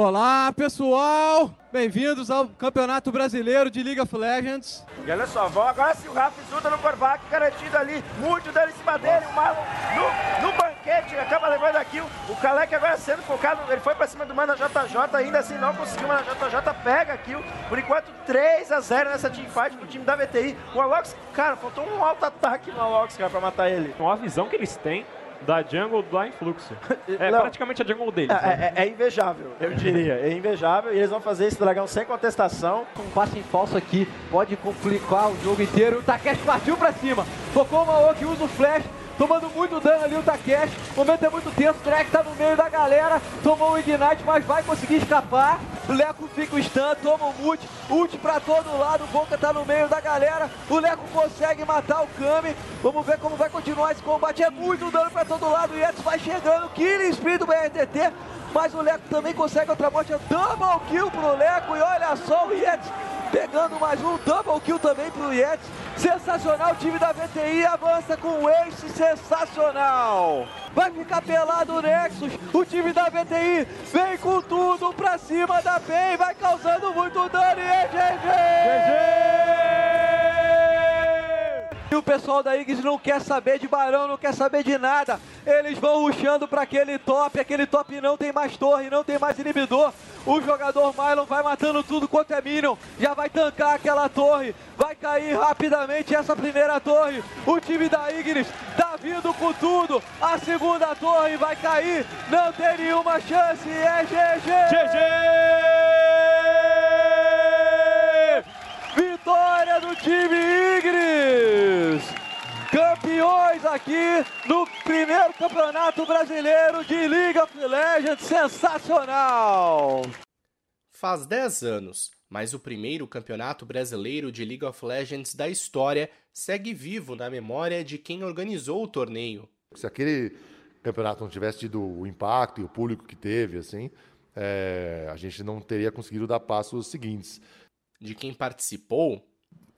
Olá, pessoal! Bem-vindos ao Campeonato Brasileiro de League of Legends. E olha só, vão agora se o Rafa Zuda no Corvac, garantido ali, muito dele em cima dele, o Marlon no, no banquete, acaba levando aqui, o Kalec agora sendo focado, ele foi pra cima do Mana JJ, ainda assim não conseguiu, o Mana JJ pega aqui, por enquanto 3 a 0 nessa teamfight pro time da VTI. O Alox, cara, faltou um alto ataque no Alox, cara, pra matar ele. Com a visão que eles têm da jungle da Influxo. É Não. praticamente a jungle deles. É, né? é- é invejável, eu diria. É invejável e eles vão fazer esse dragão sem contestação. Um passe em falso aqui pode complicar o jogo inteiro. O Takeshi partiu pra cima. Focou o Maoki, usa o flash. Tomando muito dano ali o Takeshi. O momento é muito tenso. O Drake tá no meio da galera. Tomou o Ignite, mas vai conseguir escapar. O Leco fica o stun, toma o mute. Ult pra todo lado. O Boca tá no meio da galera. O Leco consegue matar o Kami. Vamos ver como vai continuar esse combate. É muito dano pra todo lado. O Yetis vai chegando. Killing Spree do BRTT. Mas o Leco também consegue outra morte. É Double kill pro Leco. E olha só o Yetis pegando mais um double kill também pro Yetis. Sensacional, o time da VTI avança com um ace sensacional. Vai ficar pelado o Nexus, o time da VTI vem com tudo pra cima da PEN, vai causando muito dano e é GG! E o pessoal da Iggs não quer saber de Barão, não quer saber de nada. Eles vão rushando para aquele top, aquele top não tem mais torre, não tem mais inibidor. O jogador Mylon vai matando tudo quanto é Minion, já vai tancar aquela torre, vai cair rapidamente essa primeira torre. O time da Ignis tá vindo com tudo, a segunda torre vai cair, não tem nenhuma chance, é GG! Vitória do time Ignis! Campeões aqui no primeiro campeonato brasileiro de League of Legends, sensacional! Faz 10 anos, mas o primeiro campeonato brasileiro de League of Legends da história segue vivo na memória de quem organizou o torneio. Se aquele campeonato não tivesse tido o impacto e o público que teve, assim, é, a gente não teria conseguido dar passos seguintes. De quem participou,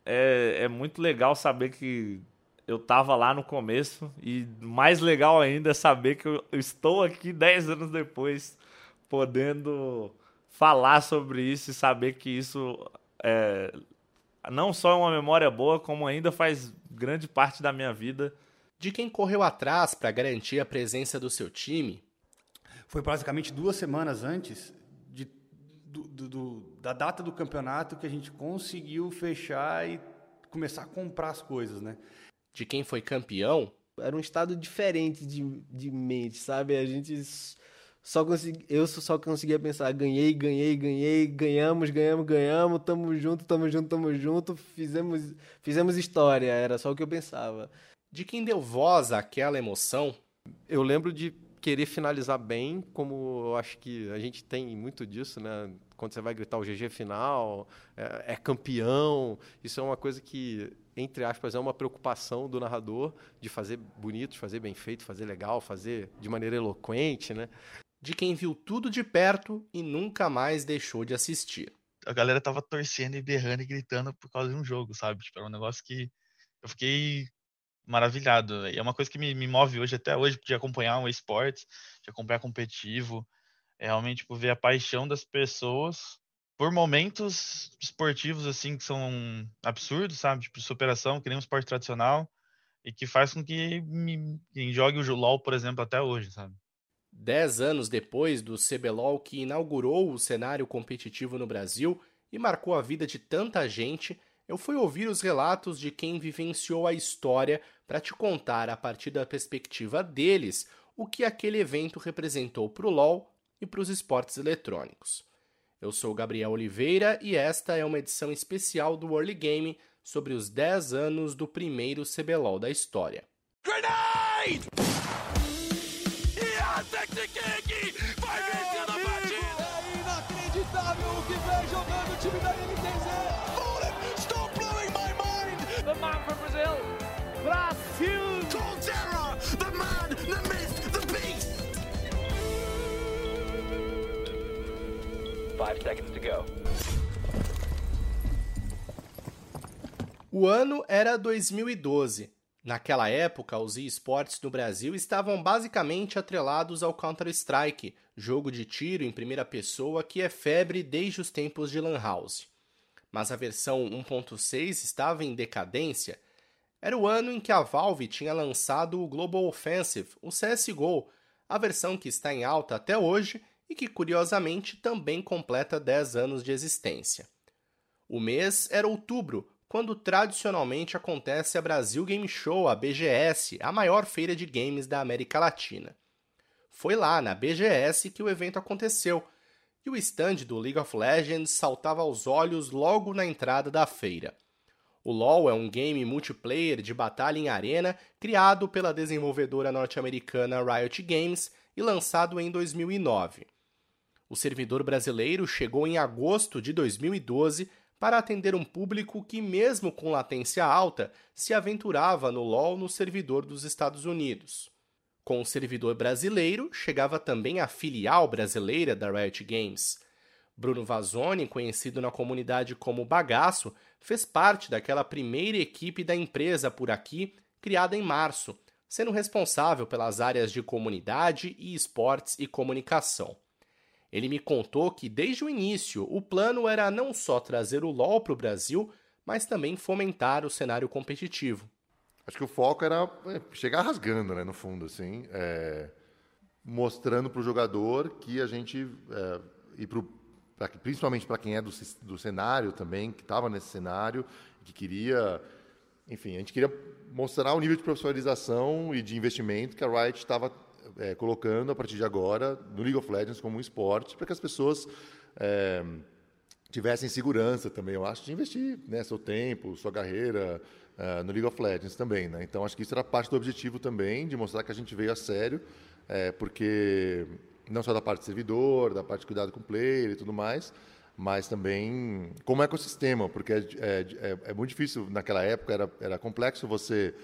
é, é muito legal saber que eu tava lá no começo e mais legal ainda é saber que eu, estou aqui 10 anos depois podendo falar sobre isso e saber que isso é, não só é uma memória boa, como ainda faz grande parte da minha vida. de quem correu atrás para garantir a presença do seu time, Foi basicamente duas semanas antes do- do- do- da data do campeonato que a gente conseguiu fechar e começar a comprar as coisas, né? de quem foi campeão, era um estado diferente de, de mente, sabe? A gente só consegui, eu só conseguia pensar, ganhei, ganhei, ganhei, ganhamos, ganhamos, ganhamos, tamo junto, tamo junto, tamo junto, fizemos, fizemos história, era só o que eu pensava. de quem deu voz àquela emoção, Eu lembro de querer finalizar bem, como eu acho que a gente tem muito disso, né? Quando você vai gritar o GG final, é, é campeão, isso é uma coisa que, entre aspas, é uma preocupação do narrador de fazer bonito, de fazer bem feito, fazer legal, fazer de maneira eloquente, né? de quem viu tudo de perto e nunca mais deixou de assistir. a galera tava torcendo e berrando e gritando por causa de um jogo, sabe? Tipo, era um negócio que eu fiquei maravilhado. É uma coisa que me, me move hoje, até hoje, de acompanhar um esportes, de acompanhar competitivo, é realmente tipo, ver a paixão das pessoas por momentos esportivos, assim, que são absurdos, sabe? Tipo, superação, que nem um esporte tradicional, e que faz com que me, quem jogue o LoL, por exemplo, até hoje, sabe? Dez anos depois do CBLOL que inaugurou o cenário competitivo no Brasil e marcou a vida de tanta gente, eu fui ouvir os relatos de quem vivenciou a história para te contar, a partir da perspectiva deles, o que aquele evento representou para o LoL e para os esportes eletrônicos. Eu sou Gabriel Oliveira e esta é uma edição especial do Early Game sobre os 10 anos do primeiro CBLOL da história. Grenade! Five seconds to go. O ano era 2012. Naquela época, os esportes no Brasil estavam basicamente atrelados ao Counter-Strike, jogo de tiro em primeira pessoa que é febre desde os tempos de Lan House. Mas a versão 1.6 estava em decadência. Era o ano em que a Valve tinha lançado o Global Offensive, o CSGO, a versão que está em alta até hoje e que curiosamente também completa 10 anos de existência. O mês era outubro, quando tradicionalmente acontece a Brasil Game Show, a BGS, a maior feira de games da América Latina. Foi lá, na BGS, que o evento aconteceu, e o stand do League of Legends saltava aos olhos logo na entrada da feira. O LoL é um game multiplayer de batalha em arena criado pela desenvolvedora norte-americana Riot Games e lançado em 2009. O servidor brasileiro chegou em agosto de 2012 para atender um público que, mesmo com latência alta, se aventurava no LoL no servidor dos Estados Unidos. Com o servidor brasileiro, chegava também a filial brasileira da Riot Games. Bruno Vazoni, conhecido na comunidade como Bagaço, fez parte daquela primeira equipe da empresa por aqui, criada em março, sendo responsável pelas áreas de comunidade e esportes e comunicação. Ele me contou que, desde o início, o plano era não só trazer o LoL para o Brasil, mas também fomentar o cenário competitivo. Acho que o foco era é, chegar rasgando, né, no fundo, assim, é, mostrando para o jogador que a gente, é, e pro, pra, principalmente para quem é do, do cenário também, que estava nesse cenário, que queria, enfim, a gente queria mostrar o nível de profissionalização e de investimento que a Riot estava é, colocando a partir de agora no League of Legends como um esporte para que as pessoas é, tivessem segurança também, eu acho, de investir né, seu tempo, sua carreira uh, no League of Legends também. Né? Então, acho que isso era parte do objetivo também, de mostrar que a gente veio a sério, é, porque não só da parte do servidor, da parte de cuidado com o player e tudo mais, mas também como ecossistema, porque é, é, é, é muito difícil, naquela época era, era complexo você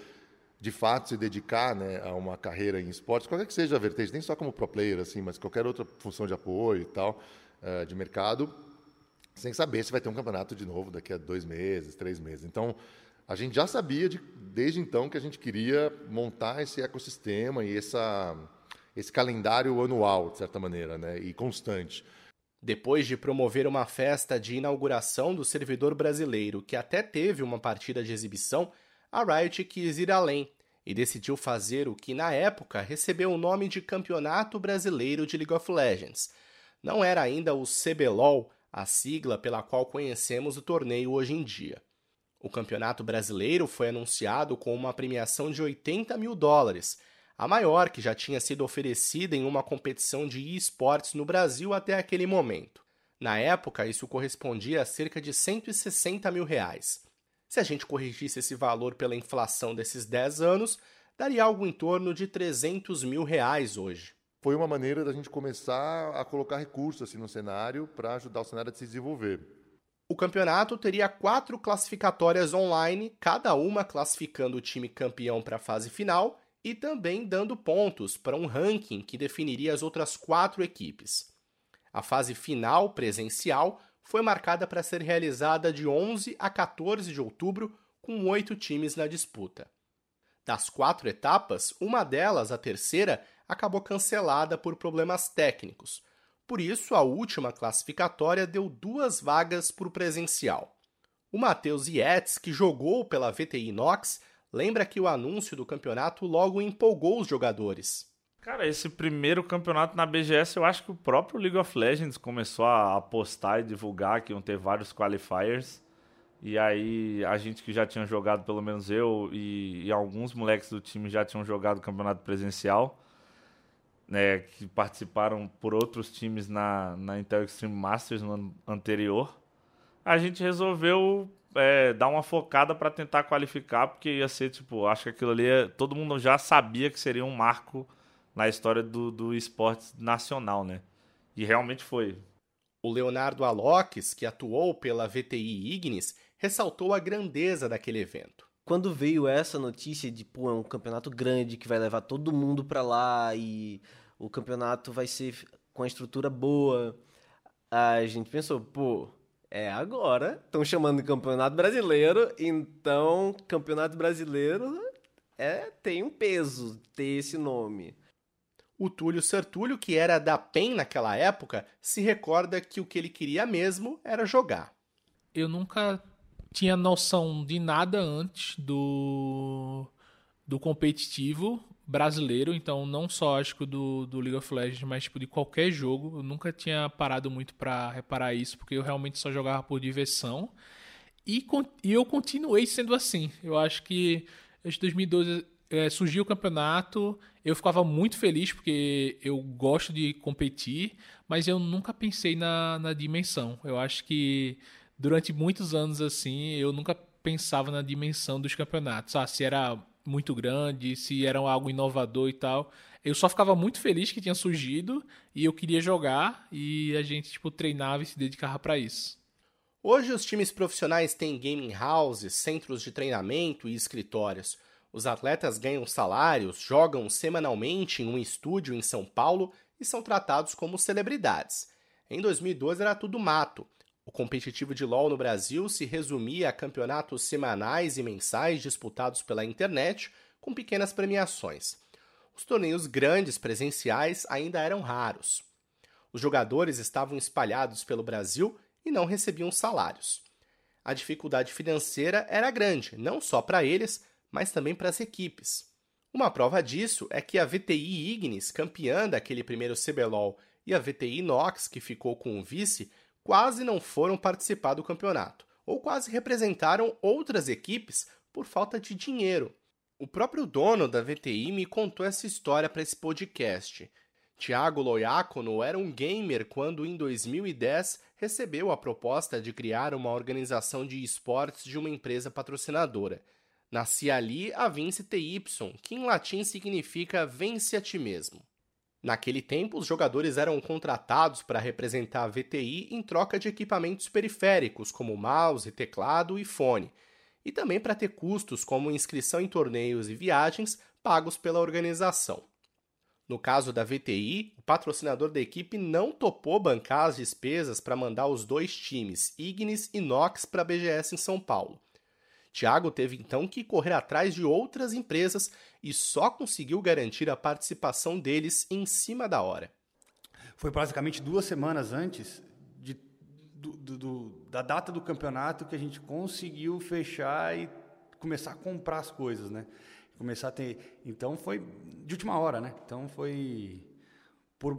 de fato se dedicar né, a uma carreira em esportes, qualquer que seja a vertente, nem só como pro player, assim, mas qualquer outra função de apoio e tal, uh, de mercado, sem saber se vai ter um campeonato de novo daqui a dois meses, três meses. Então, a gente já sabia de, desde então que a gente queria montar esse ecossistema e essa, esse calendário anual, de certa maneira, né, e constante. Depois de promover uma festa de inauguração do servidor brasileiro, que até teve uma partida de exibição, a Riot quis ir além e decidiu fazer o que na época recebeu o nome de Campeonato Brasileiro de League of Legends. Não era ainda o CBLOL, a sigla pela qual conhecemos o torneio hoje em dia. O Campeonato Brasileiro foi anunciado com uma premiação de 80 mil dólares, a maior que já tinha sido oferecida em uma competição de esportes no Brasil até aquele momento. Na época, isso correspondia a cerca de 160 mil reais. Se a gente corrigisse esse valor pela inflação desses 10 anos, daria algo em torno de 300 mil reais hoje. Foi uma maneira da gente começar a colocar recursos assim, no cenário para ajudar o cenário a se desenvolver. O campeonato teria quatro classificatórias online, cada uma classificando o time campeão para a fase final e também dando pontos para um ranking que definiria as outras quatro equipes. A fase final, presencial, foi marcada para ser realizada de 11 a 14 de outubro, com oito times na disputa. Das quatro etapas, uma delas, a terceira, acabou cancelada por problemas técnicos. Por isso, a última classificatória deu duas vagas para o presencial. O Matheus Yates, que jogou pela VTI Inox, lembra que o anúncio do campeonato logo empolgou os jogadores. Cara, esse primeiro campeonato na BGS, eu acho que o próprio League of Legends começou a postar e divulgar que iam ter vários qualifiers. E aí, a gente que já tinha jogado, pelo menos eu e, e alguns moleques do time já tinham jogado campeonato presencial, né, que participaram por outros times na, na Intel Extreme Masters no ano anterior. A gente resolveu é, dar uma focada para tentar qualificar, porque ia ser, tipo, acho que aquilo ali, todo mundo já sabia que seria um marco na história do, do esporte nacional, né? E realmente foi. O Leonardo Aloques, que atuou pela VTI Ignis, ressaltou a grandeza daquele evento. Quando veio essa notícia de, pô, é um campeonato grande que vai levar todo mundo para lá e o campeonato vai ser com a estrutura boa, a gente pensou, pô, é agora, estão chamando de campeonato brasileiro, então campeonato brasileiro é, tem um peso ter esse nome. O Túlio Sertúlio, que era da PEN naquela época, se recorda que o que ele queria mesmo era jogar. Eu nunca tinha noção de nada antes do, do competitivo brasileiro, então não só acho que do, do League of Legends, mas tipo, de qualquer jogo. Eu nunca tinha parado muito para reparar isso, porque eu realmente só jogava por diversão. E, e eu continuei sendo assim. Eu acho que desde 2012 é, surgiu o campeonato, eu ficava muito feliz porque eu gosto de competir, mas eu nunca pensei na, na dimensão. Eu acho que durante muitos anos assim, eu nunca pensava na dimensão dos campeonatos. Ah, se era muito grande, se era algo inovador e tal. Eu só ficava muito feliz que tinha surgido e eu queria jogar e a gente tipo treinava e se dedicava para isso. Hoje os times profissionais têm gaming houses, centros de treinamento e escritórios. Os atletas ganham salários, jogam semanalmente em um estúdio em São Paulo e são tratados como celebridades. Em 2012 era tudo mato. O competitivo de LoL no Brasil se resumia a campeonatos semanais e mensais disputados pela internet, com pequenas premiações. Os torneios grandes presenciais ainda eram raros. Os jogadores estavam espalhados pelo Brasil e não recebiam salários. A dificuldade financeira era grande, não só para eles, mas também para as equipes. Uma prova disso é que a VTI Ignis, campeã daquele primeiro CBLOL, e a VTI Nox, que ficou com o vice, quase não foram participar do campeonato, ou quase representaram outras equipes por falta de dinheiro. O próprio dono da VTI me contou essa história para esse podcast. Tiago Loiacono era um gamer quando, em 2010, recebeu a proposta de criar uma organização de esportes de uma empresa patrocinadora. Nascia ali a Vince TY, que em latim significa vence a ti mesmo. Naquele tempo, os jogadores eram contratados para representar a VTI em troca de equipamentos periféricos, como mouse, teclado e fone, e também para ter custos como inscrição em torneios e viagens pagos pela organização. No caso da VTI, o patrocinador da equipe não topou bancar as despesas para mandar os dois times, Ignis e Nox, para a BGS em São Paulo. Thiago teve então que correr atrás de outras empresas e só conseguiu garantir a participação deles em cima da hora. Foi basicamente duas semanas antes de, do, do, da data do campeonato que a gente conseguiu fechar e começar a comprar as coisas, né? Começar a ter. Então foi de última hora, né? Então foi por,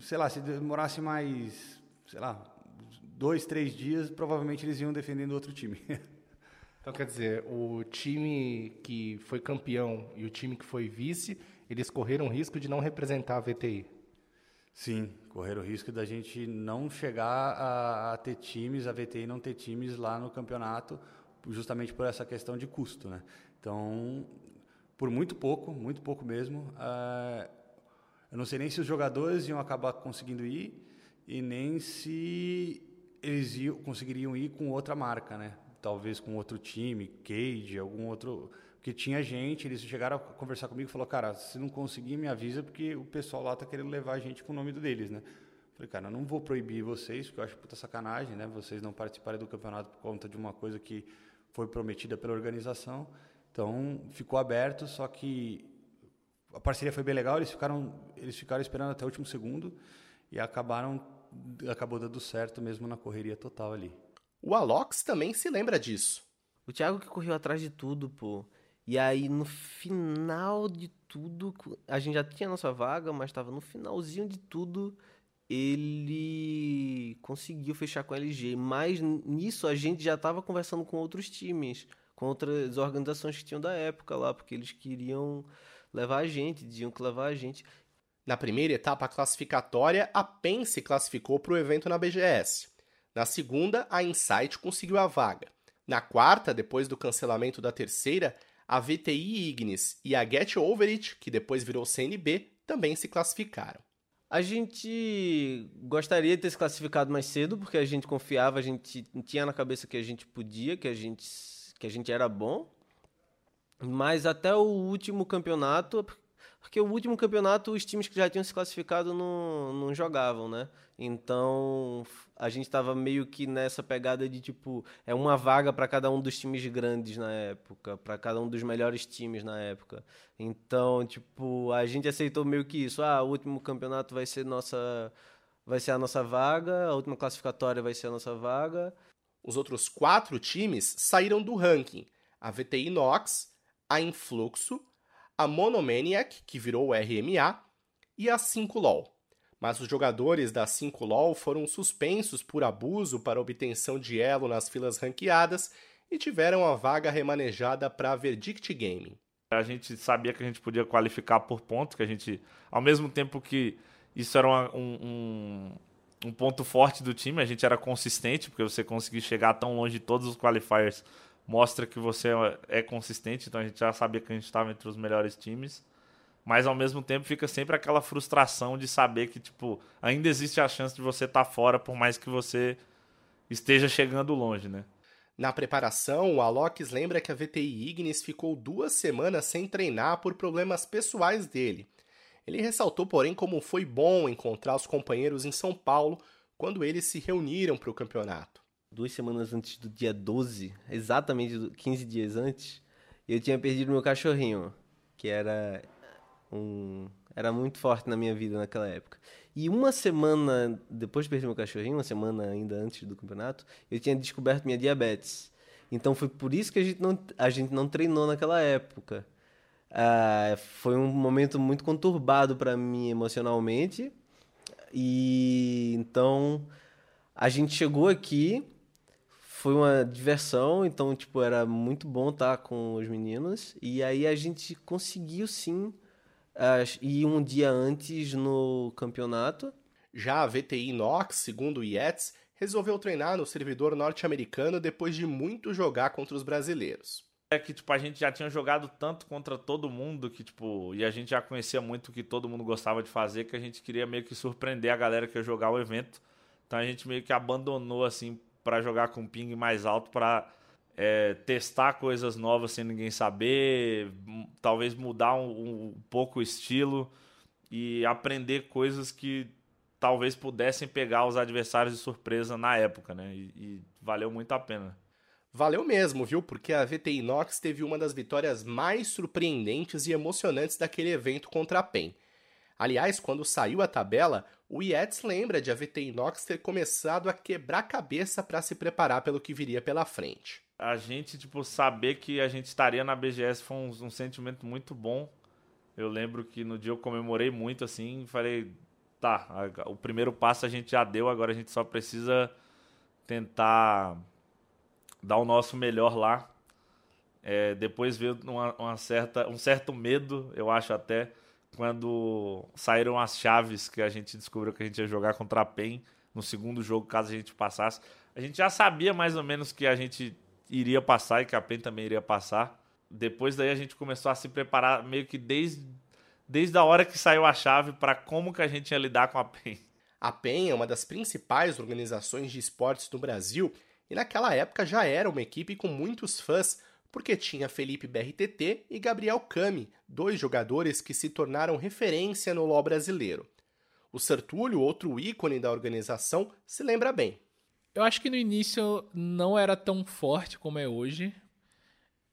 sei lá, se demorasse mais, sei lá, dois, três dias, provavelmente eles iam defendendo outro time. Então, quer dizer, o time que foi campeão e o time que foi vice, eles correram risco de não representar a VTI. Sim, correram o risco da gente não chegar a, a, ter times, a VTI não ter times lá no campeonato, justamente por essa questão de custo, né? Então, por muito pouco, muito pouco mesmo, uh, eu não sei nem se os jogadores iam acabar conseguindo ir e nem se eles iam, conseguiriam ir com outra marca, né? Talvez com outro time, Cage, algum outro. Porque tinha gente, eles chegaram a conversar comigo e falaram, cara, se não conseguir, me avisa, porque o pessoal lá tá querendo levar a gente com o nome deles, né? Falei, cara, eu não vou proibir vocês, porque eu acho puta sacanagem, né? Vocês não participarem do campeonato por conta de uma coisa que foi prometida pela organização. Então, ficou aberto, só que a parceria foi bem legal, eles ficaram, eles ficaram esperando até o último segundo e acabaram acabou dando certo mesmo na correria total ali. O Alox também se lembra disso. O Thiago que correu atrás de tudo, pô. E aí, no final de tudo, a gente já tinha nossa vaga, mas estava no finalzinho de tudo, ele conseguiu fechar com a LG. Mas nisso a gente já estava conversando com outros times, com outras organizações que tinham da época lá, porque eles queriam levar a gente, diziam que levar a gente. Na primeira etapa classificatória, a PEN se classificou para o evento na BGS. Na segunda, a Insight conseguiu a vaga. Na quarta, depois do cancelamento da terceira, a VTI Ignis e a Get Over It, que depois virou CNB, também se classificaram. A gente gostaria de ter se classificado mais cedo, porque a gente confiava, a gente tinha na cabeça que a gente podia, que a gente, que a gente era bom. Mas até o último campeonato, Porque o último campeonato, os times que já tinham se classificado não, não jogavam, né? Então, a gente estava meio que nessa pegada de tipo, é uma vaga para cada um dos times grandes na época, para cada um dos melhores times na época. Então, tipo, a gente aceitou meio que isso. Ah, o último campeonato vai ser nossa vai ser a nossa vaga, a última classificatória vai ser a nossa vaga. Os outros quatro times saíram do ranking. A VTI Nox, a Influxo, a Monomaniac, que virou RMA, e a 5LOL. Mas os jogadores da 5LOL foram suspensos por abuso para obtenção de elo nas filas ranqueadas e tiveram a vaga remanejada para a Verdict Gaming. A gente sabia que a gente podia qualificar por pontos, que a gente, ao mesmo tempo que isso era uma, um, um, um, ponto forte do time. A gente era consistente, porque você conseguir chegar tão longe de todos os qualifiers mostra que você é consistente. Então a gente já sabia que a gente estava entre os melhores times. Mas ao mesmo tempo fica sempre aquela frustração de saber que tipo ainda existe a chance de você estar tá fora, por mais que você esteja chegando longe, né? Na preparação, o Alox lembra que a VTI Ignis ficou duas semanas sem treinar por problemas pessoais dele. Ele ressaltou, porém, como foi bom encontrar os companheiros em São Paulo quando eles se reuniram para o campeonato. Duas semanas antes do dia 12, exatamente 15 dias antes, eu tinha perdido meu cachorrinho, que era um era muito forte na minha vida naquela época. E uma semana depois de perder meu cachorrinho, uma semana ainda antes do campeonato, eu tinha descoberto minha diabetes. Então foi por isso que a gente não, a gente não treinou naquela época. Uh, foi um momento muito conturbado para mim emocionalmente. E então a gente chegou aqui, foi uma diversão, então tipo era muito bom estar com os meninos e aí a gente conseguiu sim uh, ir um dia antes no campeonato. Já a VTI Nox, segundo o Yates, resolveu treinar no servidor norte-americano depois de muito jogar contra os brasileiros é que, tipo, a gente já tinha jogado tanto contra todo mundo que, tipo, e a gente já conhecia muito o que todo mundo gostava de fazer, que a gente queria meio que surpreender a galera que ia jogar o evento. Então a gente meio que abandonou, assim, para jogar com ping mais alto, para é, testar coisas novas sem ninguém saber, talvez mudar um, um pouco o estilo e aprender coisas que talvez pudessem pegar os adversários de surpresa na época, né? E, e valeu muito a pena. Valeu mesmo, viu? Porque a VTI Inox teve uma das vitórias mais surpreendentes e emocionantes daquele evento contra a PEN. Aliás, quando saiu a tabela, o Yates lembra de a VTI Inox ter começado a quebrar cabeça para se preparar pelo que viria pela frente. A gente, tipo, saber que a gente estaria na BGS foi um, um sentimento muito bom. Eu lembro que no dia eu comemorei muito, assim, falei, tá, o primeiro passo a gente já deu, agora a gente só precisa tentar dar o nosso melhor lá. É, depois veio uma, uma, certa, um certo medo, eu acho até, quando saíram as chaves que a gente descobriu que a gente ia jogar contra a PEN no segundo jogo, caso a gente passasse. A gente já sabia mais ou menos que a gente iria passar e que a PEN também iria passar. Depois daí a gente começou a se preparar meio que desde, desde a hora que saiu a chave para como que a gente ia lidar com a PEN. A PEN é uma das principais organizações de esportes do Brasil e naquela época já era uma equipe com muitos fãs, porque tinha Felipe BRTT e Gabriel Cami, dois jogadores que se tornaram referência no LoL brasileiro. O Sertúlio, outro ícone da organização, se lembra bem. Eu acho que no início não era tão forte como é hoje.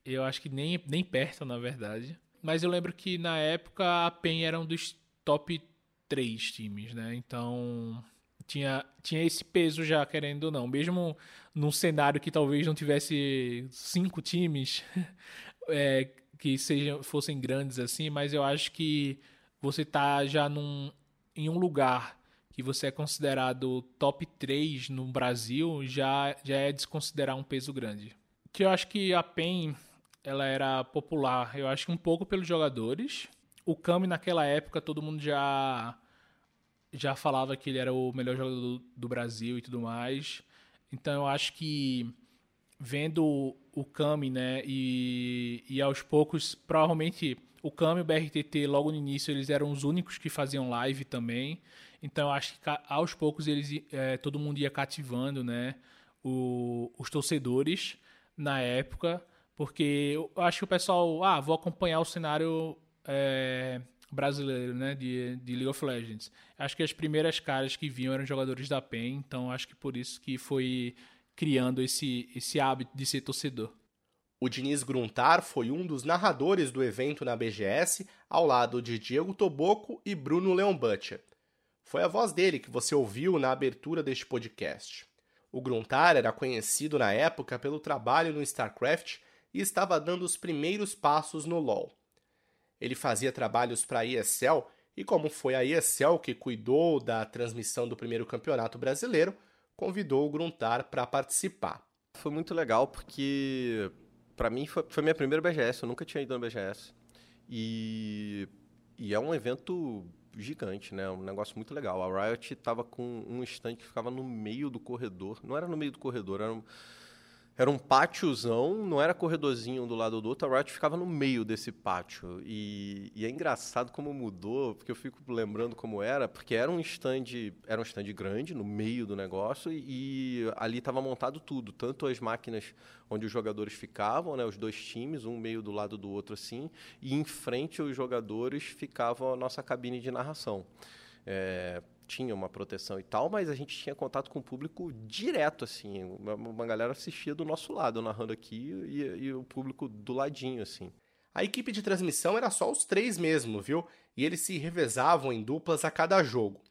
Eu acho que nem, nem perto, na verdade. Mas eu lembro que na época a PEN era um dos top 3 times, né? Então tinha, tinha esse peso já, querendo ou não. Mesmo num cenário que talvez não tivesse cinco times é, que sejam, fossem grandes assim, mas eu acho que você tá já num, em um lugar que você é considerado top 3 no Brasil, já, já é desconsiderar um peso grande. Que eu acho que a PEN ela era popular, eu acho que um pouco pelos jogadores. O Kami naquela época todo mundo já já falava que ele era o melhor jogador do, do Brasil e tudo mais. Então eu acho que vendo o Kami, né, e, e aos poucos, provavelmente o Kami e o BRTT logo no início eles eram os únicos que faziam live também. Então eu acho que aos poucos eles é, todo mundo ia cativando, né, o, os torcedores na época, porque eu acho que o pessoal, ah, vou acompanhar o cenário é, brasileiro, né, de, de League of Legends. Acho que as primeiras caras que vinham eram jogadores da PEN, então acho que por isso que foi criando esse, esse hábito de ser torcedor. O Diniz Gruntar foi um dos narradores do evento na BGS, ao lado de Diego Toboco e Bruno Leon Butcher. Foi a voz dele que você ouviu na abertura deste podcast. O Gruntar era conhecido na época pelo trabalho no StarCraft e estava dando os primeiros passos no LoL. Ele fazia trabalhos para a ESL e, como foi a ESL que cuidou da transmissão do primeiro campeonato brasileiro, convidou o Gruntar para participar. Foi muito legal porque, para mim, foi, foi minha primeira BGS. Eu nunca tinha ido na BGS. E, e é um evento gigante, né? Um negócio muito legal. A Riot estava com um stand que ficava no meio do corredor. Não era no meio do corredor, era um, era um pátiozão, não era corredorzinho um do lado do outro. A Riot ficava no meio desse pátio. E, e, é engraçado como mudou, porque eu fico lembrando como era, porque era um stand, era um stand grande no meio do negócio e, e ali estava montado tudo, tanto as máquinas onde os jogadores ficavam, né, os dois times, um meio do lado do outro assim, e em frente aos jogadores ficava a nossa cabine de narração. É, tinha uma proteção e tal, mas a gente tinha contato com o público direto, assim. Uma, uma galera assistia do nosso lado, narrando aqui, e, e, o público do ladinho, assim. A equipe de transmissão era só os três mesmo, viu? E eles se revezavam em duplas a cada jogo.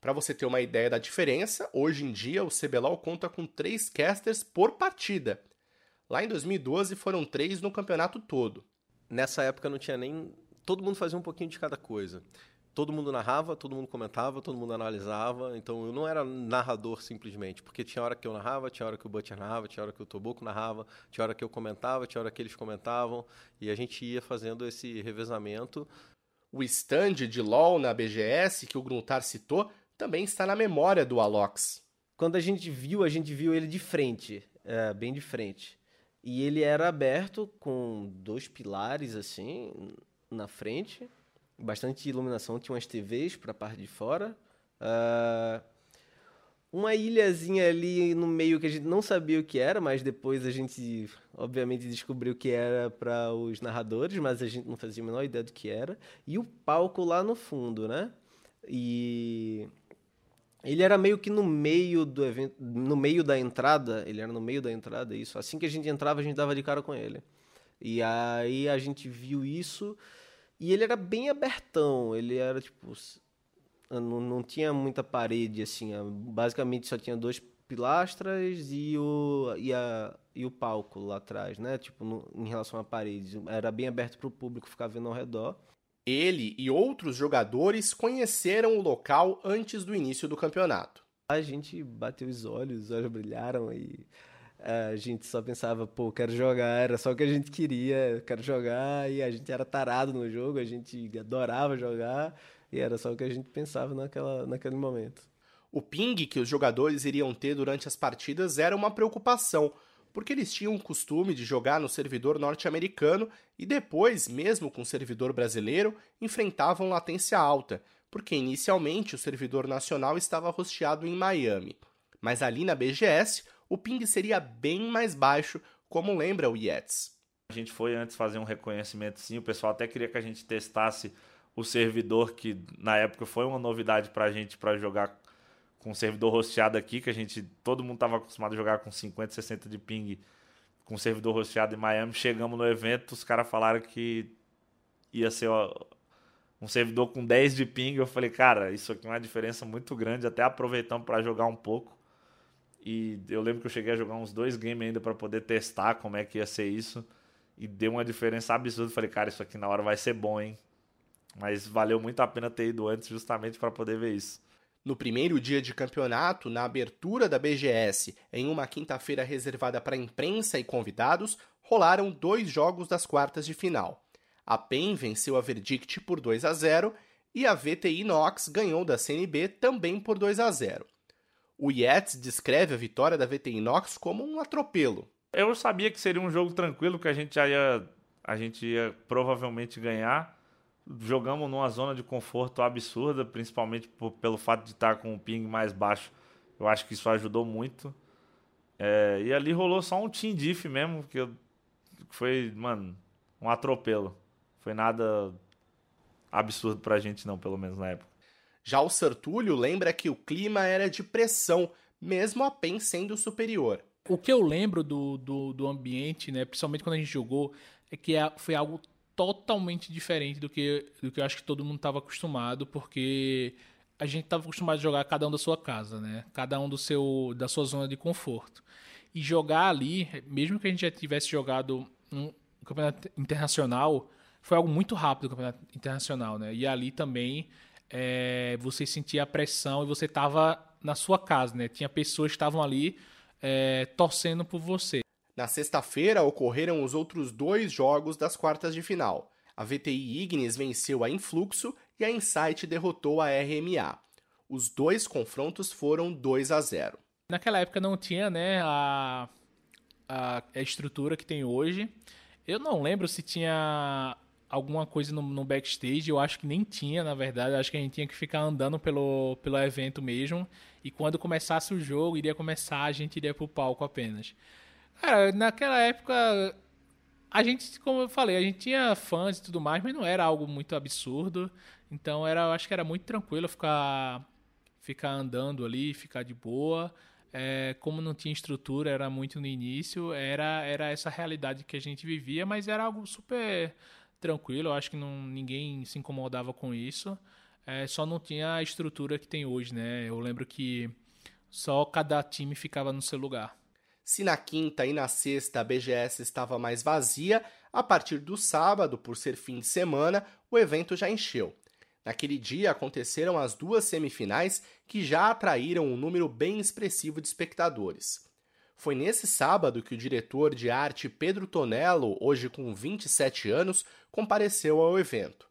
Para você ter uma ideia da diferença, hoje em dia o CBLOL conta com três casters por partida. Lá em 2012 foram três no campeonato todo. Nessa época não tinha nem. Todo mundo fazia um pouquinho de cada coisa todo mundo narrava, todo mundo comentava, todo mundo analisava. Então eu não era narrador simplesmente, porque tinha hora que eu narrava, tinha hora que o Butcher narrava, tinha hora que o Toboco narrava, tinha hora que eu comentava, tinha hora que eles comentavam, e a gente ia fazendo esse revezamento. O stand de LoL na BGS que o Gruntar citou também está na memória do Alox. Quando a gente viu, a gente viu ele de frente, é, bem de frente. E ele era aberto com dois pilares assim na frente bastante iluminação, tinha umas TVs para a parte de fora. Uh, uma ilhazinha ali no meio que a gente não sabia o que era, mas depois a gente, obviamente, descobriu que era para os narradores, mas a gente não fazia a menor ideia do que era. E o palco lá no fundo, né? E ele era meio que no meio do evento, no meio da entrada, ele era no meio da entrada, isso. Assim que a gente entrava, a gente dava de cara com ele. E aí a gente viu isso e ele era bem abertão, ele era tipo. Não, não tinha muita parede, assim. Basicamente só tinha dois pilastras e o, e, a, e o palco lá atrás, né? Tipo, no, em relação à parede. Era bem aberto para o público ficar vendo ao redor. Ele e outros jogadores conheceram o local antes do início do campeonato. A gente bateu os olhos, os olhos brilharam e a gente só pensava, pô, quero jogar, era só o que a gente queria, quero jogar, e a gente era tarado no jogo, a gente adorava jogar, e era só o que a gente pensava naquela, naquele momento. O ping que os jogadores iriam ter durante as partidas era uma preocupação, porque eles tinham o costume de jogar no servidor norte-americano e depois, mesmo com o servidor brasileiro, enfrentavam latência alta, porque inicialmente o servidor nacional estava rosteado em Miami. Mas ali na BGS, o ping seria bem mais baixo, como lembra o Yetz. A gente foi antes fazer um reconhecimento sim, o pessoal até queria que a gente testasse o servidor, que na época foi uma novidade para a gente para jogar com o servidor rosteado aqui, que a gente, todo mundo estava acostumado a jogar com 50, 60 de ping com o servidor rosteado em Miami. Chegamos no evento, os caras falaram que ia ser um servidor com 10 de ping. Eu falei, cara, isso aqui é uma diferença muito grande, até aproveitamos para jogar um pouco. E eu lembro que eu cheguei a jogar uns dois games ainda para poder testar como é que ia ser isso. E deu uma diferença absurda. Falei, cara, isso aqui na hora vai ser bom, hein? Mas valeu muito a pena ter ido antes justamente para poder ver isso. No primeiro dia de campeonato, na abertura da BGS, em uma quinta-feira reservada para imprensa e convidados, rolaram dois jogos das quartas de final. A PEN venceu a Verdict por 2 a 0 e a VTI Nox ganhou da CNB também por 2 a 0. O Yates descreve a vitória da VT Inox como um atropelo. Eu sabia que seria um jogo tranquilo, que a gente já ia, a gente ia provavelmente ganhar. Jogamos numa zona de conforto absurda, principalmente por, pelo fato de estar com um ping mais baixo. Eu acho que isso ajudou muito. É, e ali rolou só um team diff mesmo, que, eu, que foi, mano, um atropelo. Foi nada absurdo pra gente, não, pelo menos na época. Já o Sertúlio lembra que o clima era de pressão, mesmo a PEN sendo superior. O que eu lembro do, do, do ambiente, né, principalmente quando a gente jogou, é que foi algo totalmente diferente do que, do que eu acho que todo mundo estava acostumado, porque a gente estava acostumado a jogar cada um da sua casa, né? Cada um do seu da sua zona de conforto. E jogar ali, mesmo que a gente já tivesse jogado um campeonato internacional, foi algo muito rápido o campeonato internacional, né? E ali também é, você sentia a pressão e você estava na sua casa, né? Tinha pessoas que estavam ali é, torcendo por você. Na sexta-feira ocorreram os outros dois jogos das quartas de final. A VTI Ignis venceu a Influxo e a Insight derrotou a RMA. Os dois confrontos foram 2 a 0. Naquela época não tinha né, a, a, a estrutura que tem hoje. Eu não lembro se tinha alguma coisa no, no, backstage, eu acho que nem tinha, na verdade. Eu acho que a gente tinha que ficar andando pelo, pelo evento mesmo. E quando começasse o jogo, iria começar, a gente iria pro palco apenas. Cara, naquela época, a gente, como eu falei, a gente tinha fãs e tudo mais, mas não era algo muito absurdo. Então era, eu acho que era muito tranquilo ficar, ficar andando ali, ficar de boa. É, como não tinha estrutura, era muito no início, era, era essa realidade que a gente vivia, mas era algo super tranquilo, eu acho que não, ninguém se incomodava com isso. É, só não tinha a estrutura que tem hoje, né? Eu lembro que só cada time ficava no seu lugar. Se na quinta e na sexta a BGS estava mais vazia, a partir do sábado, por ser fim de semana, o evento já encheu. Naquele dia aconteceram as duas semifinais que já atraíram um número bem expressivo de espectadores. Foi nesse sábado que o diretor de arte Pedro Tonello, hoje com 27 anos, compareceu ao evento.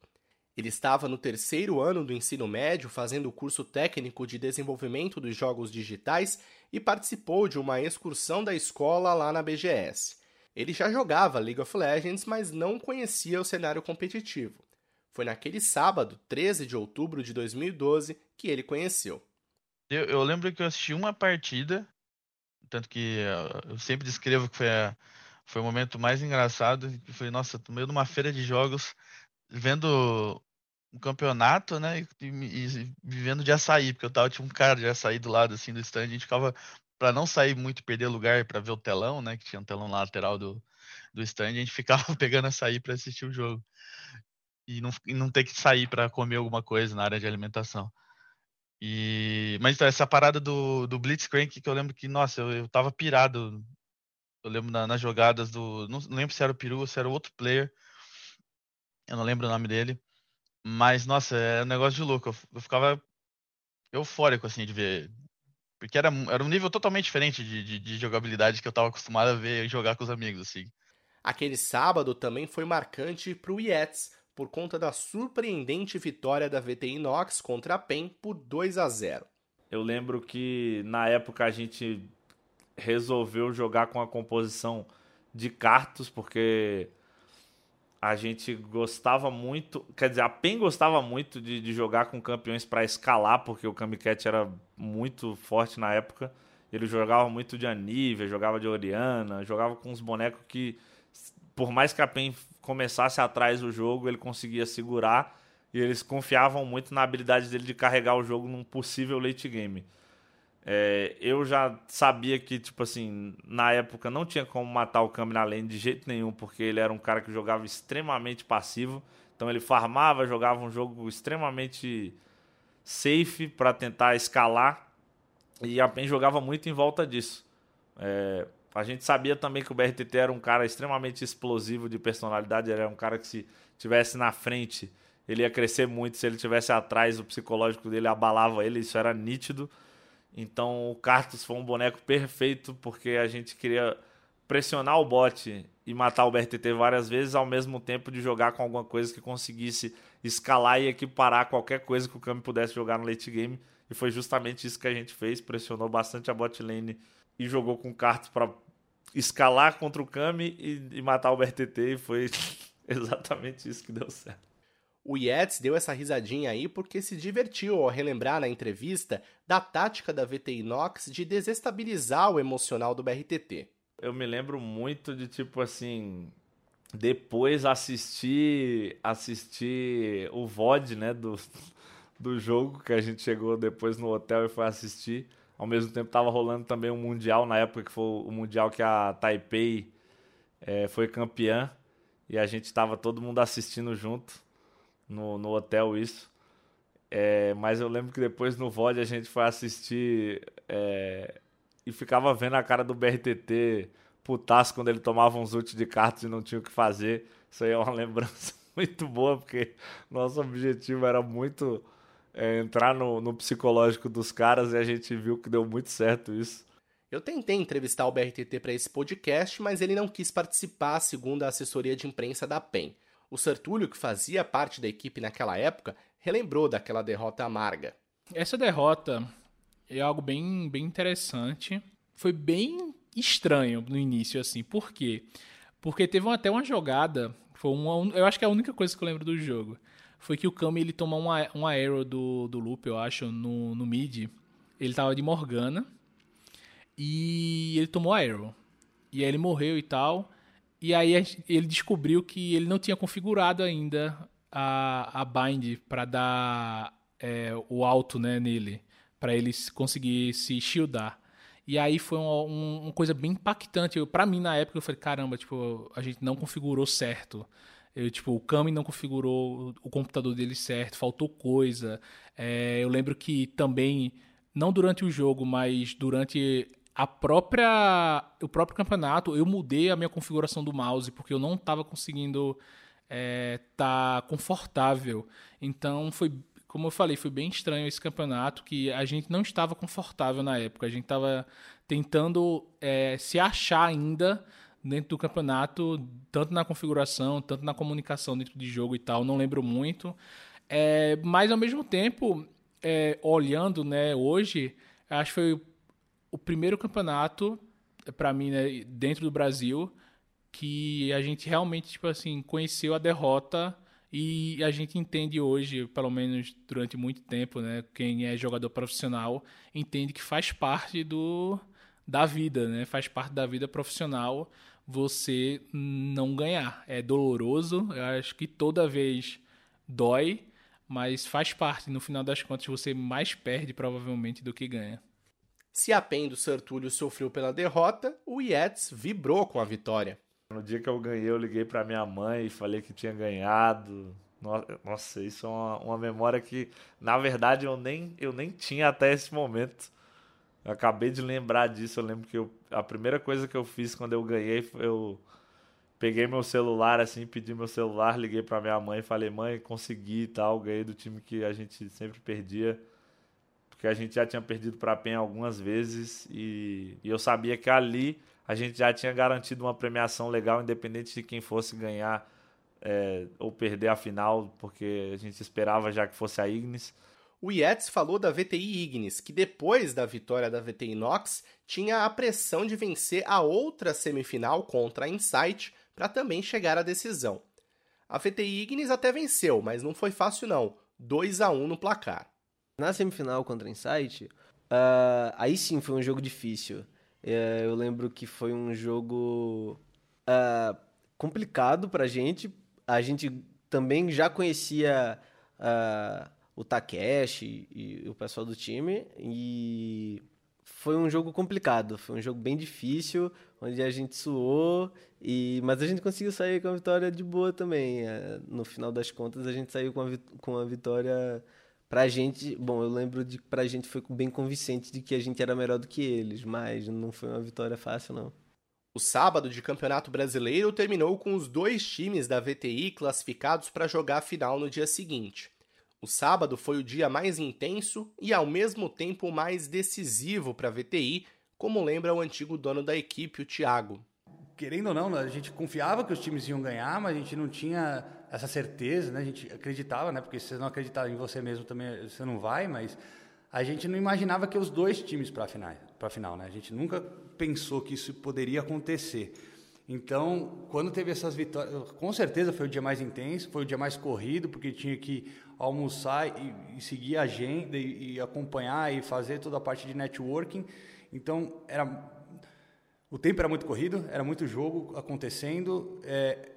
Ele estava no terceiro ano do ensino médio fazendo o curso técnico de desenvolvimento dos jogos digitais e participou de uma excursão da escola lá na BGS. Ele já jogava League of Legends, mas não conhecia o cenário competitivo. Foi naquele sábado, 13 de outubro de 2012, que ele conheceu. Eu, eu lembro que eu assisti uma partida, tanto que eu sempre descrevo que foi, a, foi o momento mais engraçado, que foi, nossa, no meio de uma feira de jogos, vendo um campeonato, né? E, e, vivendo de açaí, porque eu tava, tinha um cara de açaí do lado, assim, do stand, a gente ficava, para não sair muito perder lugar para ver o telão, né? Que tinha um telão na lateral do, do stand, a gente ficava pegando açaí para assistir o jogo. E não, e não ter que sair para comer alguma coisa na área de alimentação. E, mas então, essa parada do, do Blitzcrank, que eu lembro que, nossa, eu, eu tava pirado. Eu lembro na, nas jogadas do. Não, lembro se era o Peru ou se era outro player. Eu não lembro o nome dele mas, nossa, é um negócio de louco. Eu, ficava eufórico, assim, de ver. Porque era, era um nível totalmente diferente de, de, de jogabilidade que eu estava acostumado a ver e jogar com os amigos, assim. Aquele sábado também foi marcante para o Yets, por conta da surpreendente vitória da VTI Inox contra a PEN por 2 a 0. Eu lembro que na época a gente resolveu jogar com a composição de cartos, porque a gente gostava muito, quer dizer, a PEN gostava muito de, de jogar com campeões para escalar, porque o Kamikat era muito forte na época. Ele jogava muito de Anívia, jogava de Oriana, jogava com uns bonecos que, por mais que a PEN começasse atrás do jogo, ele conseguia segurar e eles confiavam muito na habilidade dele de carregar o jogo num possível late game. É, eu já sabia que, tipo assim, na época não tinha como matar o na lane de jeito nenhum, porque ele era um cara que jogava extremamente passivo. Então ele farmava, jogava um jogo extremamente safe para tentar escalar. E a PEN jogava muito em volta disso. É, a gente sabia também que o BRTT era um cara extremamente explosivo de personalidade. Era um cara que se tivesse na frente, ele ia crescer muito. Se ele tivesse atrás, o psicológico dele abalava ele. Isso era nítido. Então o Cartus foi um boneco perfeito porque a gente queria pressionar o bot e matar o BRTT várias vezes ao mesmo tempo de jogar com alguma coisa que conseguisse escalar e equiparar qualquer coisa que o Kami pudesse jogar no late game. E foi justamente isso que a gente fez, pressionou bastante a bot lane e jogou com o Cartus para escalar contra o Kami e, e matar o BRTT e foi exatamente isso que deu certo. O Yates deu essa risadinha aí porque se divertiu ao relembrar na entrevista da tática da VT Inox de desestabilizar o emocional do BRTT. Eu me lembro muito de tipo assim. depois assisti, assisti o VOD, né, do, do jogo, que a gente chegou depois no hotel e foi assistir. Ao mesmo tempo estava rolando também um Mundial, na época que foi o Mundial que a Taipei é, foi campeã. E a gente estava todo mundo assistindo junto no, no hotel isso. É, mas eu lembro que depois no VOD a gente foi assistir é, e ficava vendo a cara do BRTT putaço quando ele tomava uns ult de cartas e não tinha o que fazer. Isso aí é uma lembrança muito boa, porque nosso objetivo era muito é, entrar no, no psicológico dos caras e a gente viu que deu muito certo isso. Eu tentei entrevistar o BRTT para esse podcast, mas ele não quis participar, segundo a assessoria de imprensa da PEN. O Sertúlio, que fazia parte da equipe naquela época, relembrou daquela derrota amarga. Essa derrota é algo bem, bem interessante. Foi bem estranho no início, assim. Por quê? Porque teve até uma jogada, foi uma, eu acho que é a única coisa que eu lembro do jogo. Foi que o Kami ele tomou um aero do, do Loop, eu acho, no, no mid. Ele tava de Morgana. E ele tomou aero. E aí ele morreu e tal. E aí ele descobriu que ele não tinha configurado ainda a, a bind para dar é, o alto né, nele. para ele conseguir se shieldar. E aí foi uma, uma coisa bem impactante. para mim, na época, eu falei, caramba, tipo, a gente não configurou certo. Eu, tipo, o Kami não configurou o computador dele certo, faltou coisa. É, eu lembro que também, não durante o jogo, mas durante a própria o próprio campeonato eu mudei a minha configuração do mouse porque eu não estava conseguindo estar é, tá confortável então foi como eu falei foi bem estranho esse campeonato que a gente não estava confortável na época a gente estava tentando é, se achar ainda dentro do campeonato tanto na configuração tanto na comunicação dentro de jogo e tal não lembro muito é, mas ao mesmo tempo é, olhando né hoje acho que foi o primeiro campeonato, para mim, né, dentro do Brasil, que a gente realmente, tipo assim, conheceu a derrota e a gente entende hoje, pelo menos durante muito tempo, né, quem é jogador profissional entende que faz parte do da vida, né? Faz parte da vida profissional você não ganhar. É doloroso, eu acho que toda vez dói, mas faz parte. No final das contas, você mais perde provavelmente do que ganha. Se a PEN do Sertúlio sofreu pela derrota, o Yates vibrou com a vitória. No dia que eu ganhei, eu liguei para minha mãe e falei que tinha ganhado. Nossa, isso é uma, uma memória que, na verdade, eu nem, eu nem tinha até esse momento. Eu acabei de lembrar disso. Eu lembro que eu, a primeira coisa que eu fiz quando eu ganhei, eu peguei meu celular, assim, pedi meu celular, liguei para minha mãe e falei: mãe, consegui e tal, ganhei do time que a gente sempre perdia porque a gente já tinha perdido para a PEN algumas vezes e, e, eu sabia que ali a gente já tinha garantido uma premiação legal, independente de quem fosse ganhar é, ou perder a final, porque a gente esperava já que fosse a Ignis. O Yates falou da VTI Ignis, que depois da vitória da VTI Nox tinha a pressão de vencer a outra semifinal contra a Insight para também chegar à decisão. A VTI Ignis até venceu, mas não foi fácil não, 2 a 1 no placar. Na semifinal contra a Insight, uh, aí sim foi um jogo difícil. Uh, eu lembro que foi um jogo uh, complicado pra gente. A gente também já conhecia uh, o Takeshi e, e o pessoal do time. E foi um jogo complicado, foi um jogo bem difícil, onde a gente suou, e, mas a gente conseguiu sair com a vitória de boa também. no final das contas, a gente saiu com a, com a vitória pra gente, bom, eu lembro de que pra gente foi bem convincente de que a gente era melhor do que eles, mas não foi uma vitória fácil, não. O sábado de Campeonato Brasileiro terminou com os dois times da VTI classificados para jogar a final no dia seguinte. O sábado foi o dia mais intenso e ao mesmo tempo mais decisivo para a VTI, como lembra o antigo dono da equipe, o Thiago. Querendo ou não, a gente confiava que os times iam ganhar, mas a gente não tinha essa certeza, né? A gente acreditava, né? Porque se você não acreditar em você mesmo também você não vai, mas a gente não imaginava que os dois times para a final, para final, né? A gente nunca pensou que isso poderia acontecer. Então, quando teve essas vitórias, com certeza foi o dia mais intenso, foi o dia mais corrido, porque tinha que almoçar e, e seguir a agenda e, e, acompanhar e fazer toda a parte de networking. Então, era o tempo era muito corrido, era muito jogo acontecendo. É,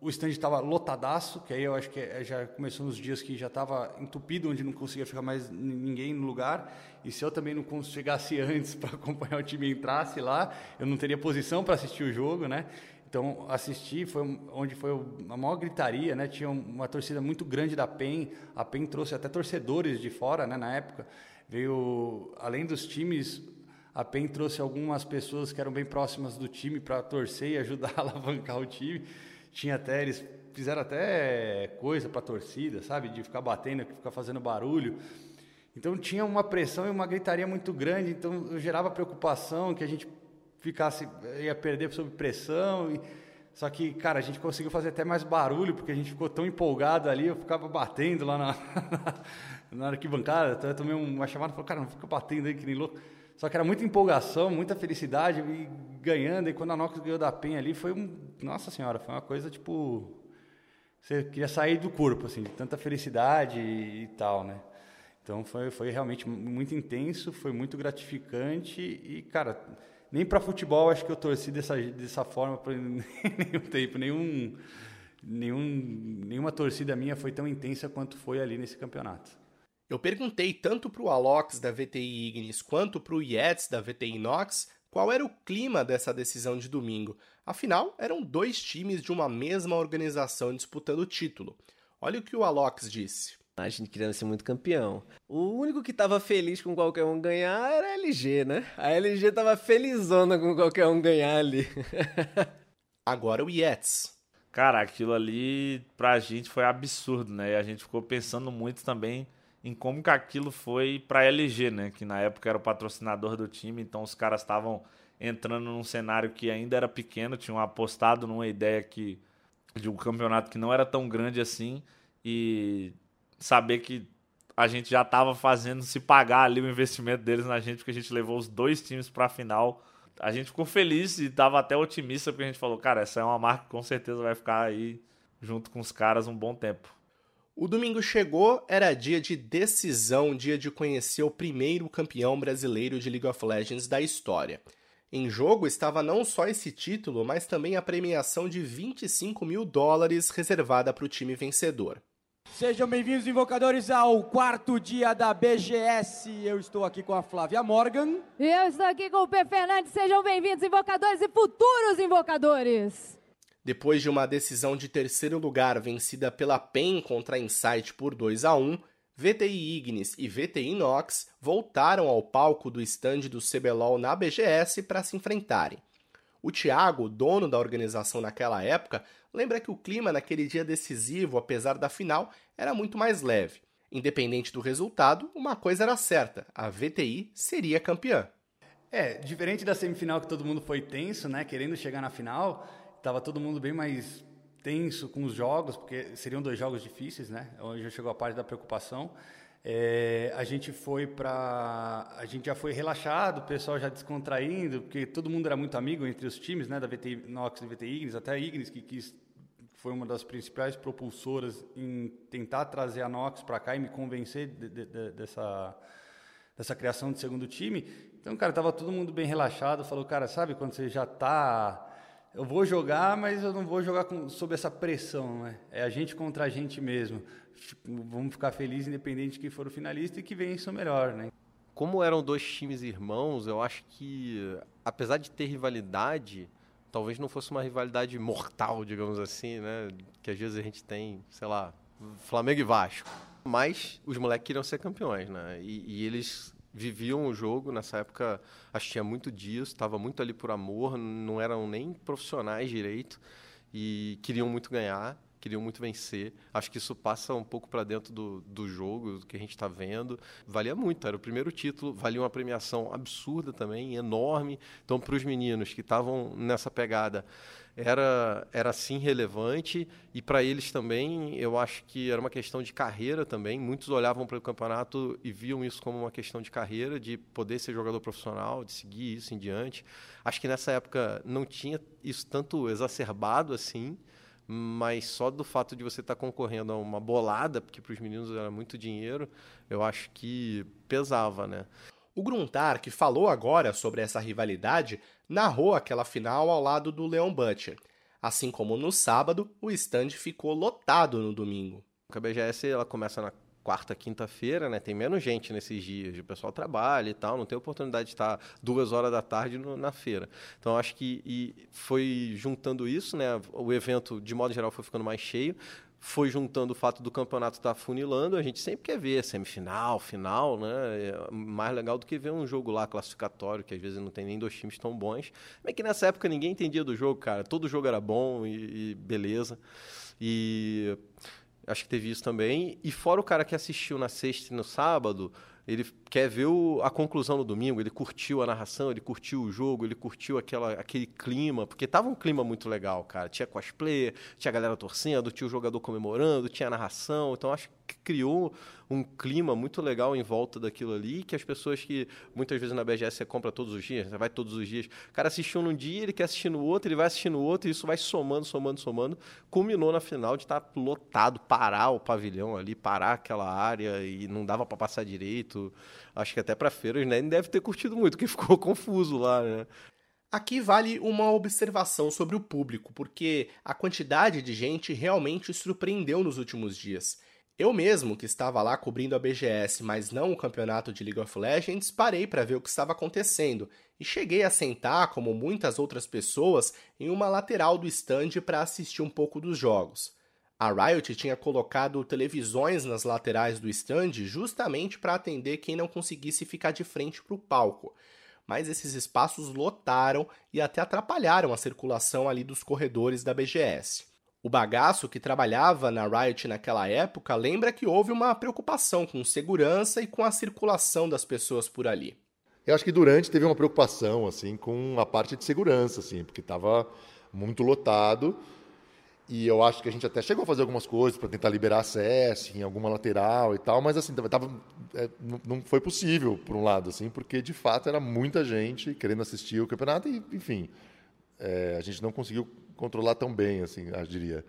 o stand estava lotadaço, que aí eu acho que é- já começou nos dias que já estava entupido, onde não conseguia ficar mais ninguém no lugar. E se eu também não chegasse antes para acompanhar o time e entrasse lá, eu não teria posição para assistir o jogo, né? Então, assisti, foi onde foi a maior gritaria, né? Tinha um- uma torcida muito grande da PEN. A PEN trouxe até torcedores de fora, né? Na época. Veio, além dos times, a PEN trouxe algumas pessoas que eram bem próximas do time para torcer e ajudar a alavancar o time. Tinha até, eles fizeram até coisa para a torcida, sabe? De ficar batendo, ficar fazendo barulho. Então tinha uma pressão e uma gritaria muito grande, então gerava preocupação que a gente ficasse ia perder sob pressão e só que, cara, a gente conseguiu fazer até mais barulho porque a gente ficou tão empolgado ali, eu ficava batendo lá na na arquibancada, então eu tomei uma chamada e falei, cara, não fica batendo aí que nem louco. Só que era muita empolgação, muita felicidade e ganhando e quando a Nox ganhou da Penha ali foi um, nossa senhora, foi uma coisa tipo você queria sair do corpo assim, de tanta felicidade e, e tal, né? Então foi, foi realmente muito intenso, foi muito gratificante e, cara, nem para futebol acho que eu torci dessa, dessa forma por nenhum tempo, nenhum, nenhum, nenhuma torcida minha foi tão intensa quanto foi ali nesse campeonato. Eu perguntei tanto pro Alox da VTI Ignis quanto pro Yetz da VTI Nox qual era o clima dessa decisão de domingo. Afinal, eram dois times de uma mesma organização disputando o título. Olha o que o Alox disse. A gente queria ser muito campeão. O único que tava feliz com qualquer um ganhar era a LG, né? A LG tava felizona com qualquer um ganhar ali. Agora o Yetz. Cara, aquilo ali pra gente foi absurdo, né? E a gente ficou pensando muito também em como que aquilo foi pra LG, né? Que na época era o patrocinador do time, então os caras estavam entrando num cenário que ainda era pequeno, tinham apostado numa ideia que de um campeonato que não era tão grande assim e saber que a gente já estava fazendo se pagar ali o investimento deles na gente, porque a gente levou os dois times para a final. A gente ficou feliz e estava até otimista, porque a gente falou, cara, essa é uma marca que com certeza vai ficar aí junto com os caras um bom tempo. O domingo chegou, era dia de decisão, dia de conhecer o primeiro campeão brasileiro de League of Legends da história. Em jogo estava não só esse título, mas também a premiação de 25 mil dólares reservada para o time vencedor. Sejam bem-vindos, invocadores, ao quarto dia da BGS. Eu estou aqui com a Flávia Morgan. E eu estou aqui com o P. Fernandes. Sejam bem-vindos, invocadores e futuros invocadores. Depois de uma decisão de terceiro lugar vencida pela PEN contra a Insight por 2 a 1, VTI Ignis e VTI Nox voltaram ao palco do stand do CBLOL na BGS para se enfrentarem. O Thiago, dono da organização naquela época, lembra que o clima naquele dia decisivo, apesar da final, era muito mais leve. Independente do resultado, uma coisa era certa: a VTI seria campeã. É, diferente da semifinal que todo mundo foi tenso, né, querendo chegar na final, tava todo mundo bem mais tenso com os jogos, porque seriam dois jogos difíceis, né? Onde já chegou a parte da preocupação. É, a gente foi para, a gente já foi relaxado, o pessoal já descontraindo, porque todo mundo era muito amigo entre os times, né, da VTI Nox e VTI Ignis, até a Ignis que quis foi uma das principais propulsoras em tentar trazer a Nox para cá e me convencer de, de, de, dessa dessa criação de segundo time. Então, cara, tava todo mundo bem relaxado, falou, cara, sabe quando você já tá eu vou jogar, mas eu não vou jogar com, sob essa pressão, né? É a gente contra a gente mesmo. Vamos ficar felizes independente de quem for o finalista e que vença o melhor, né? Como eram dois times irmãos, eu acho que, apesar de ter rivalidade, talvez não fosse uma rivalidade mortal, digamos assim, né? Que às vezes a gente tem, sei lá, Flamengo e Vasco. Mas os moleques queriam ser campeões, né? E, e eles viviam o jogo nessa época, acho que tinha muito disso, estava muito ali por amor, não eram nem profissionais direito e queriam muito ganhar, queriam muito vencer. Acho que isso passa um pouco para dentro do, do jogo, do que a gente está vendo. Valia muito, era o primeiro título, valia uma premiação absurda também, enorme. Então, para os meninos que estavam nessa pegada, era, era sim relevante e para eles também eu acho que era uma questão de carreira também muitos olhavam para o campeonato e viam isso como uma questão de carreira de poder ser jogador profissional de seguir isso em diante acho que nessa época não tinha isso tanto exacerbado assim mas só do fato de você estar tá concorrendo a uma bolada porque para os meninos era muito dinheiro eu acho que pesava né o Gruntar, que falou agora sobre essa rivalidade, narrou aquela final ao lado do Leon Butcher. Assim como no sábado, o stand ficou lotado no domingo. A BGS ela começa na quarta, quinta-feira, né? Tem menos gente nesses dias. O pessoal trabalha e tal, não tem oportunidade de estar duas horas da tarde no, na feira. Então acho que foi juntando isso, né? O evento de modo geral foi ficando mais cheio. Foi juntando o fato do campeonato estar funilando, a gente sempre quer ver semifinal, final, né? É mais legal do que ver um jogo lá classificatório, que às vezes não tem nem dois times tão bons. Mas que nessa época ninguém entendia do jogo, cara. Todo jogo era bom e, e beleza. E Acho que teve isso também. E fora o cara que assistiu na sexta e no sábado, ele quer ver o, a conclusão no domingo, ele curtiu a narração, ele curtiu o jogo, ele curtiu aquela, aquele clima, porque tava um clima muito legal, cara. Tinha cosplay, tinha a galera torcendo, tinha o jogador comemorando, tinha a narração. Então acho que criou um clima muito legal em volta daquilo ali, que as pessoas que muitas vezes na BGS você compra todos os dias, você vai todos os dias. O cara assistiu num dia, ele quer assistir no outro, ele vai assistir no outro, e isso vai somando, somando, somando. Culminou na final de estar tá lotado, parar o pavilhão ali, parar aquela área e não dava para passar direito. Acho que até para feiras, né? Deve ter curtido muito, porque ficou confuso lá, né? Aqui vale uma observação sobre o público, porque a quantidade de gente realmente surpreendeu nos últimos dias. Eu mesmo, que estava lá cobrindo a BGS, mas não o campeonato de League of Legends, parei para ver o que estava acontecendo e cheguei a sentar, como muitas outras pessoas, em uma lateral do stand para assistir um pouco dos jogos. A Riot tinha colocado televisões nas laterais do stand justamente para atender quem não conseguisse ficar de frente para o palco. Mas esses espaços lotaram e até atrapalharam a circulação ali dos corredores da BGS. O bagaço que trabalhava na Riot naquela época lembra que houve uma preocupação com segurança e com a circulação das pessoas por ali. Eu acho que durante teve uma preocupação assim com a parte de segurança, assim, porque estava muito lotado. E eu acho que a gente até chegou a fazer algumas coisas para tentar liberar acesso em alguma lateral e tal, mas assim, tava, é, não foi possível, por um lado, assim, porque de fato era muita gente querendo assistir o campeonato e, enfim, é, a gente não conseguiu controlar tão bem, assim, eu diria.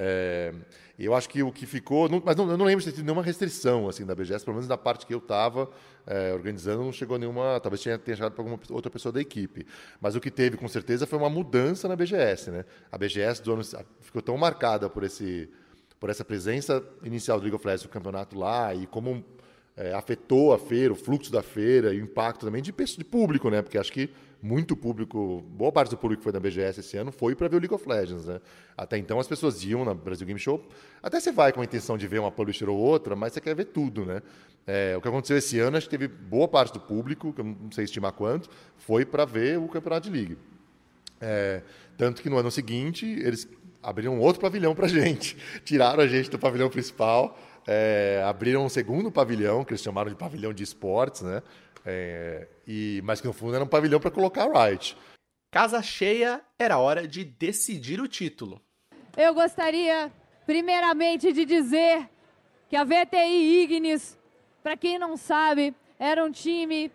É, eu acho que o que ficou, não, mas não, eu não lembro de ter tido nenhuma restrição assim da BGS, pelo menos da parte que eu estava é, organizando, não chegou nenhuma, talvez tenha, tenha chegado para alguma outra pessoa da equipe. Mas o que teve, com certeza, foi uma mudança na BGS, né? A BGS do ano ficou tão marcada por esse, por essa presença inicial do League of Legends no campeonato lá e como é, afetou a feira, o fluxo da feira e o impacto também de, de público, né? Porque acho que muito público, boa parte do público que foi na BGS esse ano foi para ver o League of Legends, né? Até então as pessoas iam na Brasil Game Show, até você vai com a intenção de ver uma publisher ou outra, mas você quer ver tudo, né? É, o que aconteceu esse ano, acho que teve boa parte do público, que eu não sei estimar quanto, foi para ver o Campeonato de League. É, tanto que no ano seguinte eles abriram outro pavilhão para gente, tiraram a gente do pavilhão principal, é, abriram um segundo pavilhão que eles chamaram de pavilhão de esportes, né? É, e, mas que no fundo era um pavilhão para colocar a Riot. Casa cheia, era hora de decidir o título. Eu gostaria, primeiramente, de dizer que a VTI Ignis, para quem não sabe, era um time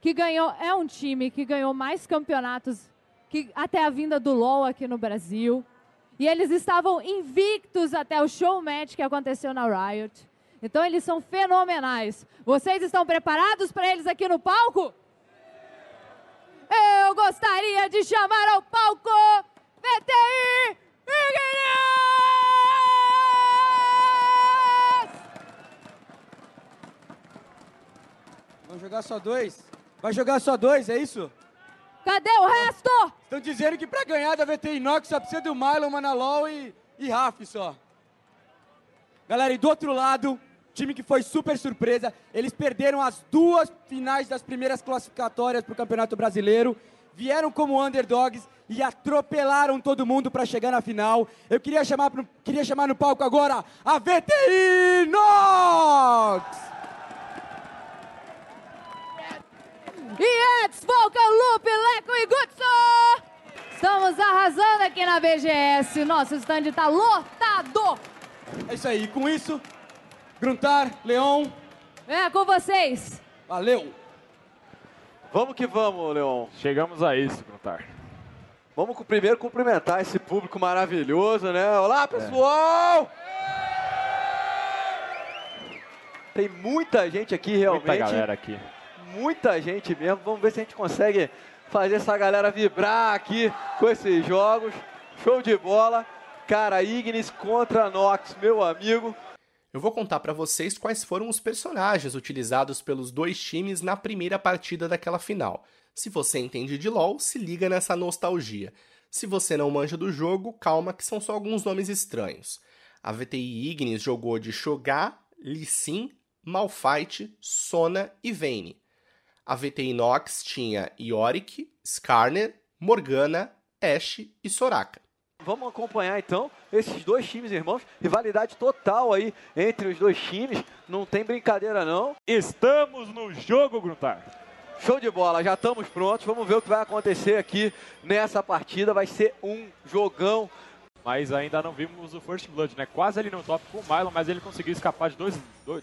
que ganhou, é um time que ganhou mais campeonatos que até a vinda do LoL aqui no Brasil. E eles estavam invictos até o show match que aconteceu na Riot. Então eles são fenomenais. Vocês estão preparados para eles aqui no palco? Eu gostaria de chamar ao palco VTI Ignis! Vamos jogar só dois? Vai jogar só dois, é isso? Cadê o resto? Estão dizendo que para ganhar da VTI Inox só precisa do Mylon, Manalol e, e Raf só. Galera, e do outro lado, time que foi super surpresa. Eles perderam as duas finais das primeiras classificatórias para o Campeonato Brasileiro. Vieram como underdogs e atropelaram todo mundo para chegar na final. Eu queria chamar, queria chamar no palco agora a VTI Nox! Yates, Volcan, Loop, Leco e Gutso! Estamos arrasando aqui na BGS. Nosso stand está lotado! É isso aí. Com isso, Gruntar, Leon. É, com vocês. Valeu. Vamos que vamos, Leon. Chegamos a isso, Gruntar. Vamos primeiro cumprimentar esse público maravilhoso, né? Olá, pessoal! É. Tem muita gente aqui, realmente. Muita galera aqui. Muita gente mesmo. Vamos ver se a gente consegue fazer essa galera vibrar aqui com esses jogos. Show de bola. Cara, Ignis contra Nox, meu amigo. Eu vou contar para vocês quais foram os personagens utilizados pelos dois times na primeira partida daquela final. Se você entende de LoL, se liga nessa nostalgia. Se você não manja do jogo, calma que são só alguns nomes estranhos. A VTI Ignis jogou de Shogar, Lee Sin, Malphite, Sona e Vayne. A VTI Nox tinha Yorick, Skarner, Morgana, Ashe e Soraka. Vamos acompanhar então esses dois times, irmãos. Rivalidade total aí entre os dois times. Não tem brincadeira não. Estamos no jogo, Gruntar. Show de bola, já estamos prontos. Vamos ver o que vai acontecer aqui nessa partida. Vai ser um jogão. Mas ainda não vimos o First Blood, né? Quase ali no top com o Mylon, mas ele conseguiu escapar de dois,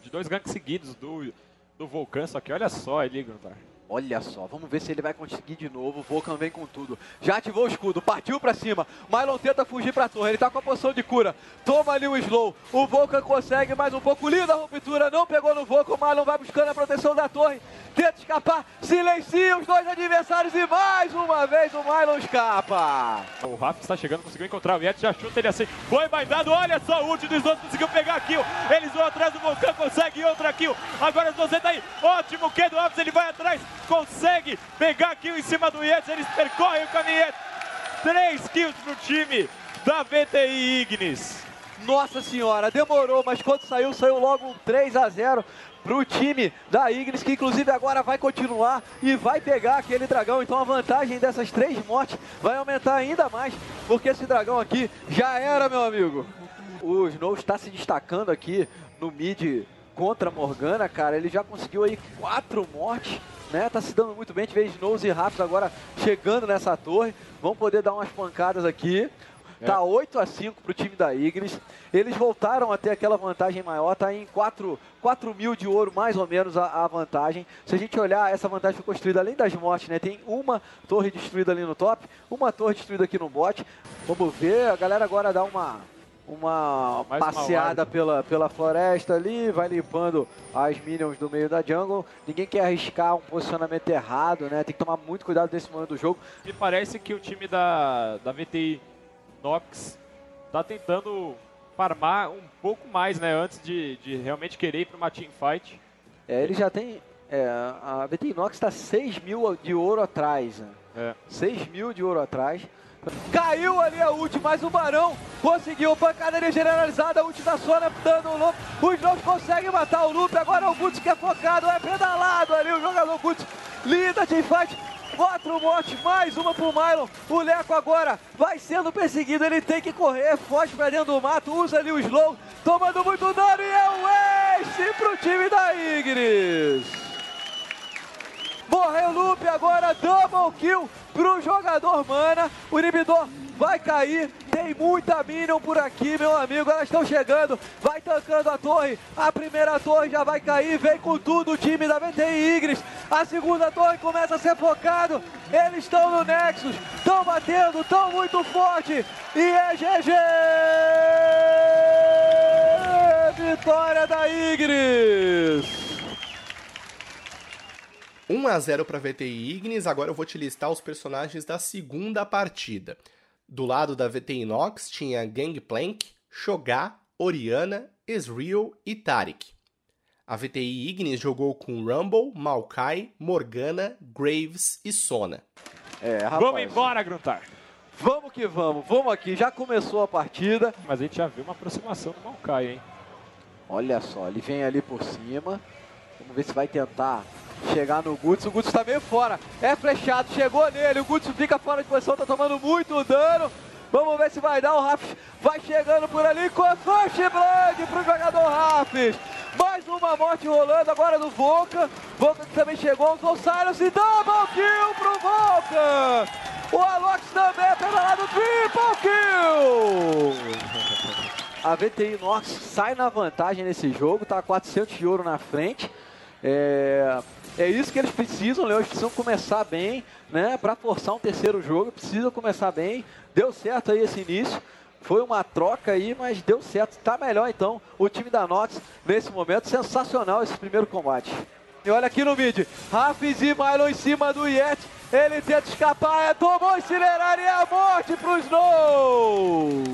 de dois ganks seguidos do, do Vulcan. Só que olha só ali, Gruntar. Olha só, vamos ver se ele vai conseguir de novo. O Vulcan vem com tudo. Já ativou o escudo, partiu pra cima. Mylon tenta fugir pra torre, ele tá com a poção de cura. Toma ali o slow. O Vulcan consegue mais um pouco. Linda a ruptura, não pegou no Vulcan. O Mylon vai buscando a proteção da torre. Tenta escapar, silencia os dois adversários e mais uma vez o Mylon escapa. O Rafa está chegando, conseguiu encontrar o Yeti, já chuta ele assim. Foi baidado, olha só o ult dos dois, conseguiu pegar a kill. Eles vão atrás do Vulcan, consegue outra kill. Agora os dois aí, ótimo, que do Alves, ele vai atrás consegue pegar kill em cima do Yates, eles percorrem o caminho. Três kills pro time da VTI Ignis. Nossa senhora, demorou, mas quando saiu, saiu logo um 3 a 0 pro time da Ignis, que inclusive agora vai continuar e vai pegar aquele dragão. Então a vantagem dessas três mortes vai aumentar ainda mais, porque esse dragão aqui já era, meu amigo. O Snow está se destacando aqui no mid contra a Morgana, cara. Ele já conseguiu aí quatro mortes né? Tá se dando muito bem. A gente vê Snows e Raps agora chegando nessa torre. Vão poder dar umas pancadas aqui. Tá 8 a 5 pro time da Ignis. Eles voltaram a ter aquela vantagem maior, tá em 4, 4 mil de ouro, mais ou menos, a, a, vantagem. Se a gente olhar, essa vantagem foi construída além das mortes, né? Tem uma torre destruída ali no top, uma torre destruída aqui no bot. Vamos ver, a galera agora dá uma, uma Mais passeada pela, pela floresta ali, vai limpando as minions do meio da jungle. Ninguém quer arriscar um posicionamento errado, né? Tem que tomar muito cuidado nesse momento do jogo. Me parece que o time da, da VTI Nox tá tentando farmar um pouco mais, né? Antes de, de realmente querer ir para uma teamfight. É, ele já tem... É, a VTI Nox está 6 mil de ouro atrás, né? É. 6 mil de ouro atrás. Caiu ali a ult, mas o Barão conseguiu pancadaria generalizada, a ult da Sona dando o loop. Os dois conseguem matar o loop, agora o Guts que é focado, é pedalado ali o jogador Guts. Linda teamfight, quatro mortes, mais uma pro Mylon. O Leco agora vai sendo perseguido, ele tem que correr, foge pra dentro do mato, usa ali o slow, tomando muito dano e é o ace pro time da Ignis. Loop, agora double kill pro jogador Mana. O inibidor vai cair. Tem muita minion por aqui, meu amigo. Elas estão chegando. Vai tancando a torre. A primeira torre já vai cair. Vem com tudo o time da VTI Igris. A segunda torre começa a ser focado. Eles estão no Nexus. Estão batendo. Estão muito forte. E é GG! Vitória da Igris! 1 a 0 para VTI Ignis. Agora eu vou te listar os personagens da segunda partida. Do lado da VTI Nox tinha Gangplank, Shogar, Oriana, Ezreal e Tarik. A VTI Ignis jogou com Rumble, Maokai, Morgana, Graves e Sona. É, rapaz. Vamos embora, Gruntar. Vamos que vamos, vamos aqui, já começou a partida. Mas a gente já viu uma aproximação do Maokai, hein? Olha só, ele vem ali por cima. Vamos ver se vai tentar chegar no Guts. O Guts tá meio fora. É flechado, chegou nele. O Guts fica fora de posição, tá tomando muito dano. Vamos ver se vai dar. O Rafs vai chegando por ali com a Blood pro jogador Rafs. Mais uma morte rolando agora do Volca. Volca que também chegou. Usou Silence e double kill pro Volca. O Alox também é pedalado triple kill. A VTI Nox sai na vantagem nesse jogo, tá 400 de ouro na frente. É, é isso que eles precisam, Leão. Eles precisam começar bem, né? Para forçar um terceiro jogo, precisa começar bem. Deu certo aí esse início. Foi uma troca aí, mas deu certo. Tá melhor então o time da Nox nesse momento. Sensacional esse primeiro combate. E olha aqui no mid. Rafis e Milo em cima do Yet. Ele tenta escapar, é, tomou acelerar e é a morte pro Snows.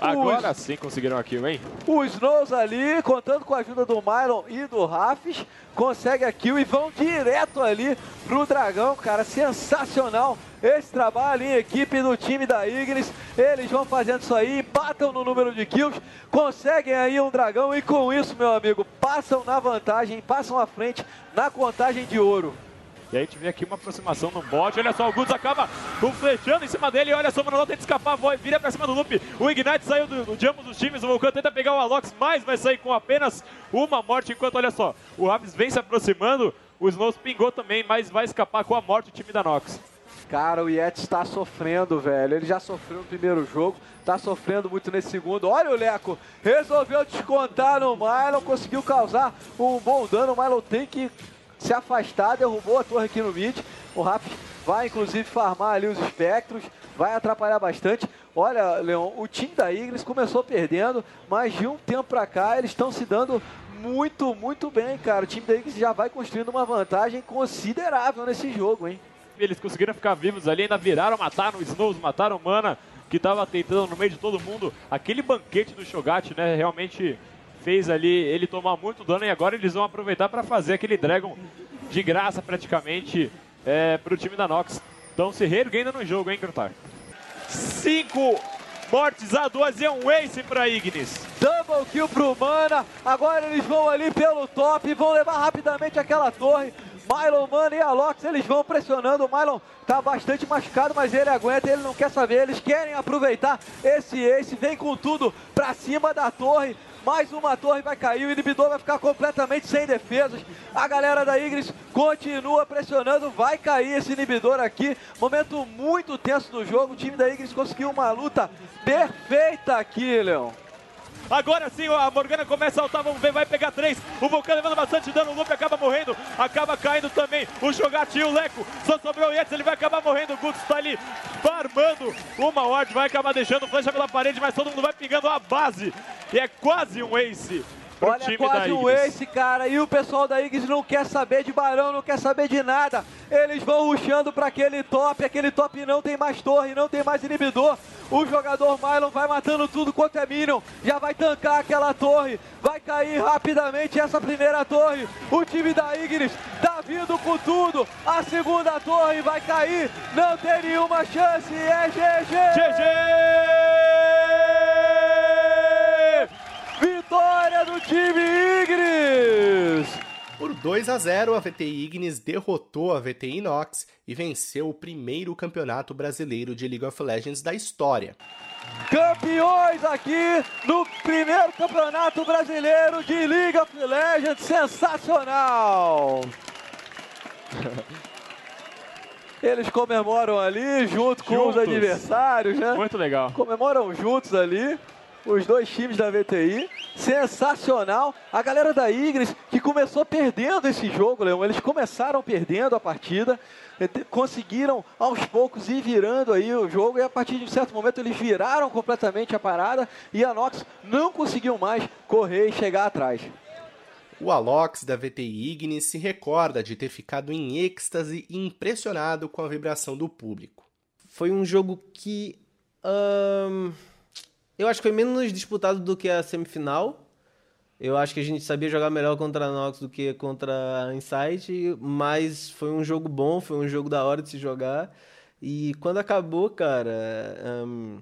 Agora sim conseguiram a kill, hein? Os Snows ali, contando com a ajuda do Mylon e do Rafis, consegue a kill e vão direto ali pro Dragão, cara, sensacional esse trabalho em equipe do time da Ignis. Eles vão fazendo isso aí, batam no número de kills, conseguem aí um Dragão e com isso, meu amigo, passam na vantagem, passam à frente na contagem de ouro. E aí a gente vê aqui uma aproximação no bot. Olha só, o Guts acaba flechando em cima dele. Olha só, o Manolão tenta escapar, vai, vira pra cima do loop. O Ignite saiu do, do de ambos os times. O Vulcan tenta pegar o Alox, mas vai sair com apenas uma morte. Enquanto, olha só, o Raves vem se aproximando. O Snows pingou também, mas vai escapar com a morte o time da Nox. Cara, o Yeti está sofrendo, velho. Ele já sofreu no primeiro jogo, tá sofrendo muito nesse segundo. Olha o Leco, resolveu descontar no Mylon, conseguiu causar um bom dano. O Mylon tem que se afastar, derrubou a torre aqui no mid. O Rap vai inclusive farmar ali os espectros, vai atrapalhar bastante. Olha, Leon, o time da Ignis começou perdendo, mas de um tempo pra cá eles estão se dando muito, muito bem, cara. O time da Ignis já vai construindo uma vantagem considerável nesse jogo, hein? Eles conseguiram ficar vivos ali, ainda viraram, mataram o Snows, mataram o Mana, que estava tentando no meio de todo mundo. Aquele banquete do Shogat, né, realmente fez ali ele tomar muito dano e agora eles vão aproveitar para fazer aquele Dragon de graça praticamente é, para o time da Nox. Estão se reerguendo no jogo, hein, Grotar? Cinco mortes a duas e é um ace para Ignis. Double kill pro Mana, agora eles vão ali pelo top e vão levar rapidamente aquela torre. Mylon, Mana e Alox, eles vão pressionando. O Mylon tá bastante machucado, mas ele aguenta, ele não quer saber. Eles querem aproveitar esse ace, vem com tudo pra cima da torre. Mais uma torre vai cair, o inibidor vai ficar completamente sem defesas. A galera da Igris continua pressionando, vai cair esse inibidor aqui. Momento muito tenso do jogo, o time da Igris conseguiu uma luta perfeita aqui, Leon. Agora sim, a Morgana começa a altar, vamos ver, vai pegar três. O Vulcão levando bastante dano, o Lupe acaba morrendo, acaba caindo também. O Shogat e o Leco, só sobrou o Yetis, ele vai acabar morrendo. O Guts tá ali farmando uma ward, vai acabar deixando flecha pela parede, mas todo mundo vai pingando a base. E é quase um ace. Pro Olha, time quase da um Ignis. ace, cara. E o pessoal da Ignis não quer saber de Barão, não quer saber de nada. Eles vão rushando para aquele top. Aquele top não tem mais torre, não tem mais inibidor. O jogador Mylon vai matando tudo quanto é Minion. Já vai tancar aquela torre. Vai cair rapidamente essa primeira torre. O time da Ignis tá vindo com tudo. A segunda torre vai cair. Não tem nenhuma chance. É GG! GG! Vitória do time Ignis! Por 2 a 0, a VTI Ignis derrotou a VTI Inox e venceu o primeiro campeonato brasileiro de League of Legends da história. Campeões aqui no primeiro campeonato brasileiro de League of Legends. Sensacional! Eles comemoram ali junto com os adversários, né? Muito legal. Comemoram juntos ali os dois times da VTI. Sensacional. A galera da Ignis que começou perdendo esse jogo, Leão. Eles começaram perdendo a partida, eh, conseguiram aos poucos ir virando aí o jogo e a partir de um certo momento eles viraram completamente a parada e a Nox não conseguiu mais correr e chegar atrás. O Alox da VTI Ignis se recorda de ter ficado em êxtase e impressionado com a vibração do público. Foi um jogo que. ahn, eu acho que foi menos disputado do que a semifinal. Eu acho que a gente sabia jogar melhor contra a Nox do que contra a Insight, mas foi um jogo bom, foi um jogo da hora de se jogar. E quando acabou, cara, ahn,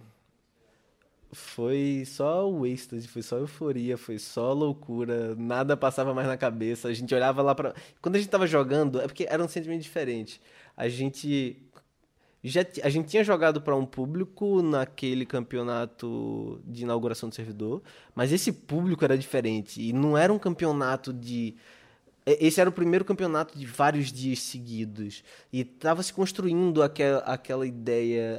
foi só o êxtase, foi só euforia, foi só loucura, nada passava mais na cabeça. A gente olhava lá pra. Quando a gente tava jogando, é porque era um sentimento diferente. A gente já a gente tinha jogado para um público naquele campeonato de inauguração do servidor, mas esse público era diferente e não era um campeonato de e- esse era o primeiro campeonato de vários dias seguidos e estava se construindo aquela, aquela ideia,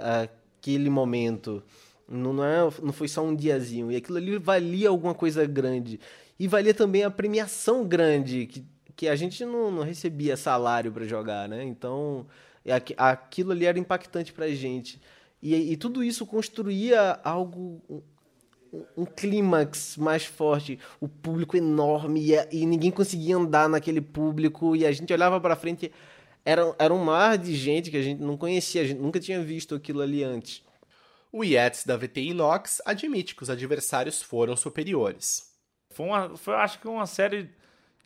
aquele momento. Não, não, é, não foi só um diazinho. E aquilo ali valia alguma coisa grande. E valia também a premiação grande, que, que a gente não, não recebia salário para jogar, né? Então, é aquilo ali era impactante pra gente. E, e tudo isso construía algo um clímax mais forte, o público enorme e, e, ninguém conseguia andar naquele público e a gente olhava para frente, era, era um mar de gente que a gente não conhecia, a gente nunca tinha visto aquilo ali antes. O Yates da VTI Inox admite que os adversários foram superiores. Foi, uma, foi acho que uma série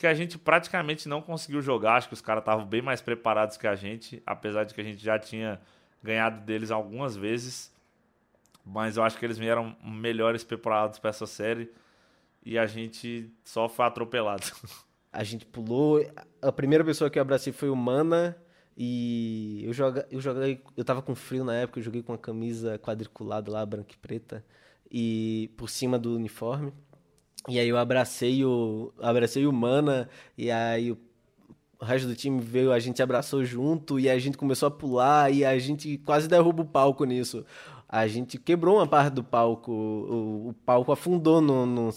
que a gente praticamente não conseguiu jogar, acho que os caras estavam bem mais preparados que a gente, apesar de que a gente já tinha ganhado deles algumas vezes. Mas eu acho que eles vieram melhores preparados para essa série e a gente só foi atropelado. A gente pulou. A primeira pessoa que eu abracei foi o Mana. E eu, joga, eu joguei. Eu tava com frio na época, eu joguei com a camisa quadriculada lá, branca e preta. E por cima do uniforme. E aí eu abracei o. Abracei o Mana. E aí o o resto do time veio, a gente abraçou junto e a gente começou a pular e a gente quase derruba o palco nisso. A gente quebrou uma parte do palco, o, o palco afundou no, no,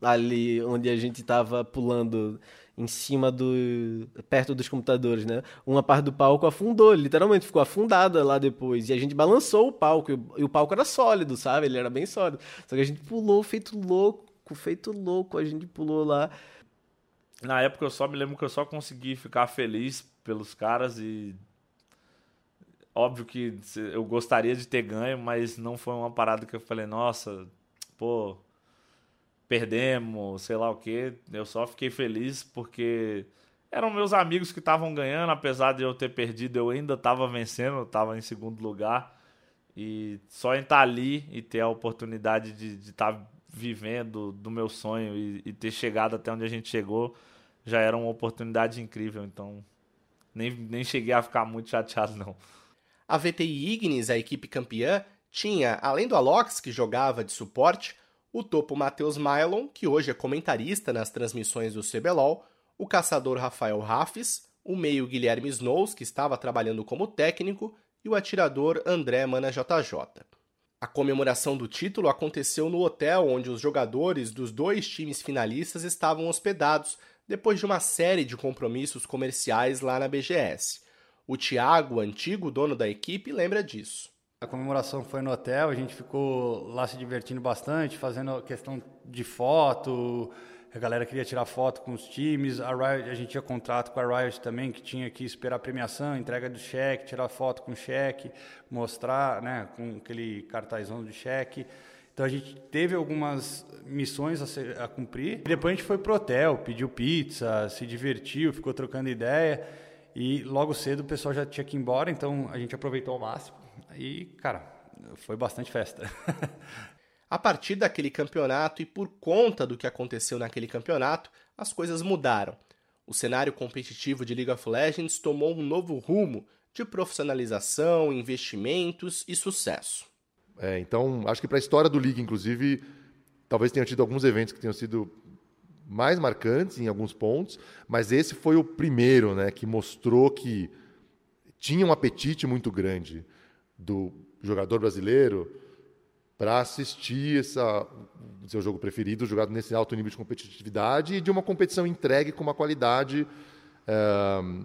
ali onde a gente estava pulando em cima do perto dos computadores, né? Uma parte do palco afundou, literalmente ficou afundada lá depois. E a gente balançou o palco e o palco era sólido, sabe? Ele era bem sólido. Só que a gente pulou feito louco, feito louco, a gente pulou lá. Na época eu só me lembro que eu só consegui ficar feliz pelos caras e óbvio que eu gostaria de ter ganho, mas não foi uma parada que eu falei, nossa, pô, perdemos, sei lá o quê. Eu só fiquei feliz porque eram meus amigos que estavam ganhando, apesar de eu ter perdido, eu ainda estava vencendo, eu estava em segundo lugar. E só em estar tá ali e ter a oportunidade de estar vivendo do meu sonho e, e, ter chegado até onde a gente chegou já era uma oportunidade incrível. Então, nem, nem cheguei a ficar muito chateado, não. A VTI Ignis, a equipe campeã, tinha, além do Alox, que jogava de suporte, o topo Matheus Mylon, que hoje é comentarista nas transmissões do CBLOL, o caçador Rafael Raffes, o meio Guilherme Snows, que estava trabalhando como técnico, e o atirador André Mana JJ. A comemoração do título aconteceu no hotel onde os jogadores dos dois times finalistas estavam hospedados depois de uma série de compromissos comerciais lá na BGS. O Thiago, antigo dono da equipe, lembra disso. A comemoração foi no hotel, a gente ficou lá se divertindo bastante, fazendo questão de foto. A galera queria tirar foto com os times. A, Riot, a gente tinha contrato com a Riot também, que tinha que esperar a premiação, entrega do cheque, tirar foto com o cheque, mostrar né, com aquele cartazão de cheque. Então a gente teve algumas missões a, ser, a cumprir. Depois a gente foi pro hotel, pediu pizza, se divertiu, ficou trocando ideia. E logo cedo o pessoal já tinha que ir embora, então a gente aproveitou ao máximo. E, cara, foi bastante festa. a partir daquele campeonato e por conta do que aconteceu naquele campeonato, as coisas mudaram. O cenário competitivo de League of Legends tomou um novo rumo de profissionalização, investimentos e sucesso. É, então, acho que para a história do League, inclusive, talvez tenha tido alguns eventos que tenham sido mais marcantes em alguns pontos, mas esse foi o primeiro, né, que mostrou que tinha um apetite muito grande do jogador brasileiro para assistir essa seu jogo preferido jogado nesse alto nível de competitividade e de uma competição entregue com uma qualidade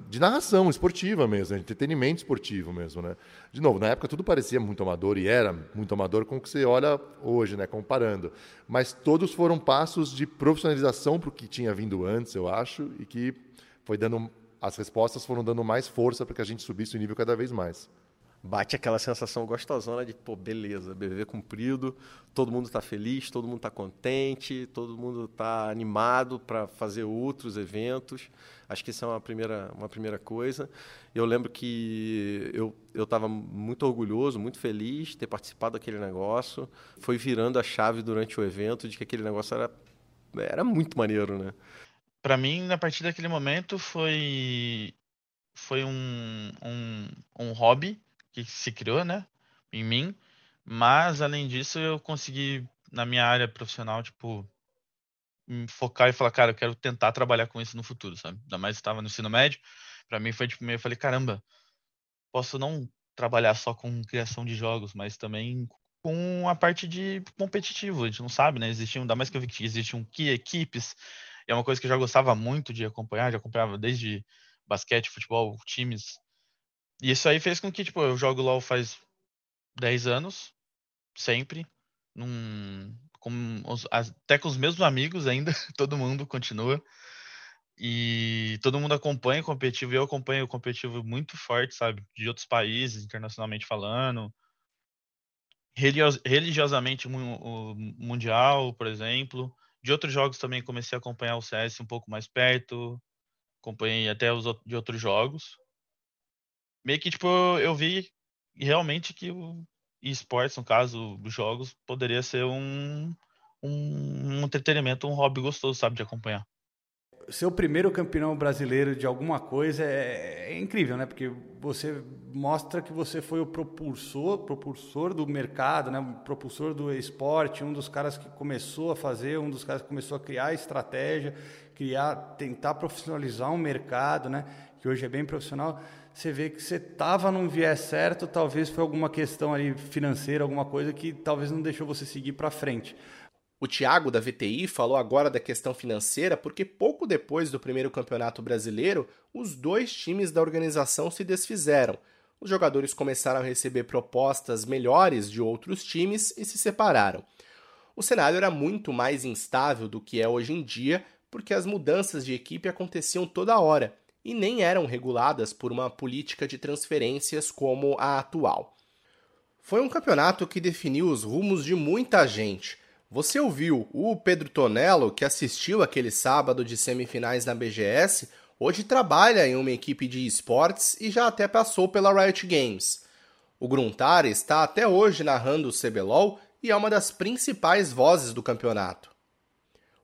de narração esportiva mesmo, entretenimento esportivo mesmo, né? De novo, na época tudo parecia muito amador e era muito amador com o que você olha hoje, né? Comparando, mas todos foram passos de profissionalização para o que tinha vindo antes, eu acho, e que foi dando as respostas foram dando mais força para que a gente subisse o nível cada vez mais bate aquela sensação gostosona de, pô, beleza, BBB cumprido, todo mundo está feliz, todo mundo está contente, todo mundo está animado para fazer outros eventos. Acho que isso é uma primeira, uma primeira coisa. Eu lembro que eu estava muito orgulhoso, muito feliz de ter participado daquele negócio. Foi virando a chave durante o evento de que aquele negócio era, era muito maneiro, né? Para mim, a partir daquele momento, foi foi um, um, um hobby que se criou, né, em mim. Mas além disso, eu consegui na minha área profissional, tipo, me focar e falar, cara, eu quero tentar trabalhar com isso no futuro, sabe? Ainda mais estava no ensino médio, para mim foi tipo meio, eu falei, caramba, posso não trabalhar só com criação de jogos, mas também com a parte de competitivo, a gente não sabe, né? Existiam, ainda mais que eu vi que existiam que equipes, é uma coisa que eu já gostava muito de acompanhar, já acompanhava desde basquete, futebol, times, e isso aí fez com que, tipo, eu jogo LoL faz 10 anos, sempre, num, com os- até com os mesmos amigos ainda, todo mundo continua. E todo mundo acompanha o competitivo, eu acompanho o competitivo muito forte, sabe? De outros países, internacionalmente falando. Religios- religiosamente mundial, por exemplo. De outros jogos também comecei a acompanhar o CS um pouco mais perto. Acompanhei até os de outros jogos. Meio que, tipo, eu vi realmente que o esportes, no caso, os jogos, poderia ser um, um, um entretenimento, um hobby gostoso, sabe, de acompanhar. Ser o primeiro campeão brasileiro de alguma coisa é, é incrível, né? Porque você mostra que você foi o propulsor, propulsor do mercado, né? O propulsor do esporte, um dos caras que começou a fazer, um dos caras que começou a criar estratégia, criar, tentar profissionalizar um mercado, né? Que hoje é bem profissional. Você vê que você estava num viés certo, talvez foi alguma questão ali financeira, alguma coisa que talvez não deixou você seguir para frente. O Thiago da VTI falou agora da questão financeira porque pouco depois do primeiro campeonato brasileiro, os dois times da organização se desfizeram. Os jogadores começaram a receber propostas melhores de outros times e se separaram. O cenário era muito mais instável do que é hoje em dia, porque as mudanças de equipe aconteciam toda hora e nem eram reguladas por uma política de transferências como a atual. Foi um campeonato que definiu os rumos de muita gente. Você ouviu o Pedro Tonello, que assistiu aquele sábado de semifinais na BGS, hoje trabalha em uma equipe de esportes e já até passou pela Riot Games. O Gruntar está até hoje narrando o CBLOL e é uma das principais vozes do campeonato.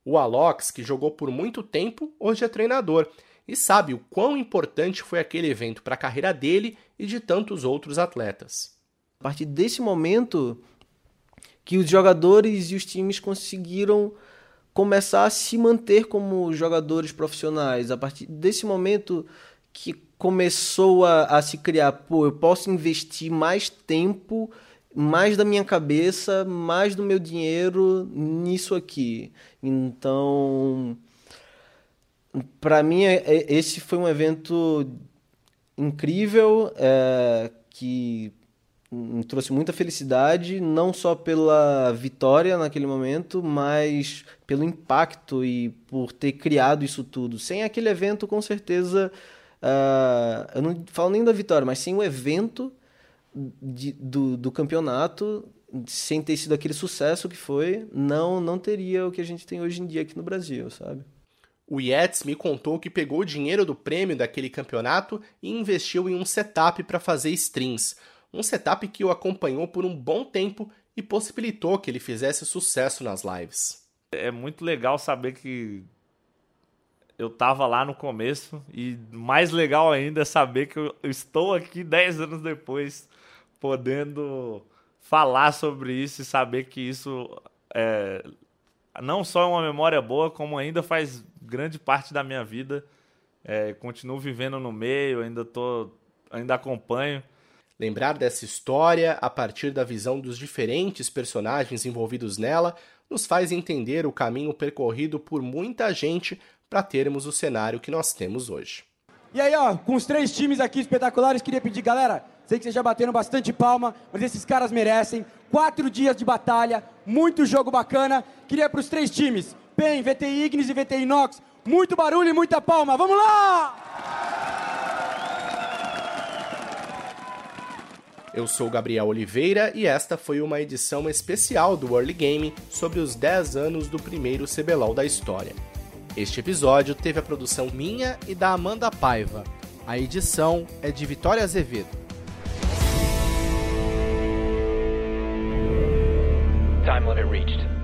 O Alox, que jogou por muito tempo, hoje é treinador e sabe o quão importante foi aquele evento para a carreira dele e de tantos outros atletas. A partir desse momento que os jogadores e os times conseguiram começar a se manter como jogadores profissionais. A partir desse momento que começou a, a se criar, pô, eu posso investir mais tempo, mais da minha cabeça, mais do meu dinheiro nisso aqui. Então, para mim, é- é- esse foi um evento incrível é, que me trouxe muita felicidade, não só pela vitória naquele momento, mas pelo impacto e por ter criado isso tudo. Sem aquele evento, com certeza, ah, eu não falo nem da vitória, mas sem o evento de- do, do campeonato, sem ter sido aquele sucesso que foi, não, não teria o que a gente tem hoje em dia aqui no Brasil, sabe? O Yates me contou que pegou o dinheiro do prêmio daquele campeonato e investiu em um setup para fazer streams. Um setup que o acompanhou por um bom tempo e possibilitou que ele fizesse sucesso nas lives. É muito legal saber que eu tava lá no começo e mais legal ainda é saber que eu estou aqui 10 anos depois podendo falar sobre isso e saber que isso é, não só é uma memória boa, como ainda faz grande parte da minha vida. É, continuo vivendo no meio, ainda tô, ainda acompanho. Lembrar dessa história a partir da visão dos diferentes personagens envolvidos nela nos faz entender o caminho percorrido por muita gente para termos o cenário que nós temos hoje. E aí, ó, com os três times aqui espetaculares, queria pedir, galera, sei que vocês já bateram bastante palma, mas esses caras merecem. Quatro dias de batalha, muito jogo bacana. Queria para os três times, PEN, VTI Ignis e VTI Inox, muito barulho e muita palma. Vamos lá! Eu sou Gabriel Oliveira e esta foi uma edição especial do Early Game sobre os 10 anos do primeiro CBLOL da história. Este episódio teve a produção minha e da Amanda Paiva. A edição é de Vitória Azevedo. Time limit reached.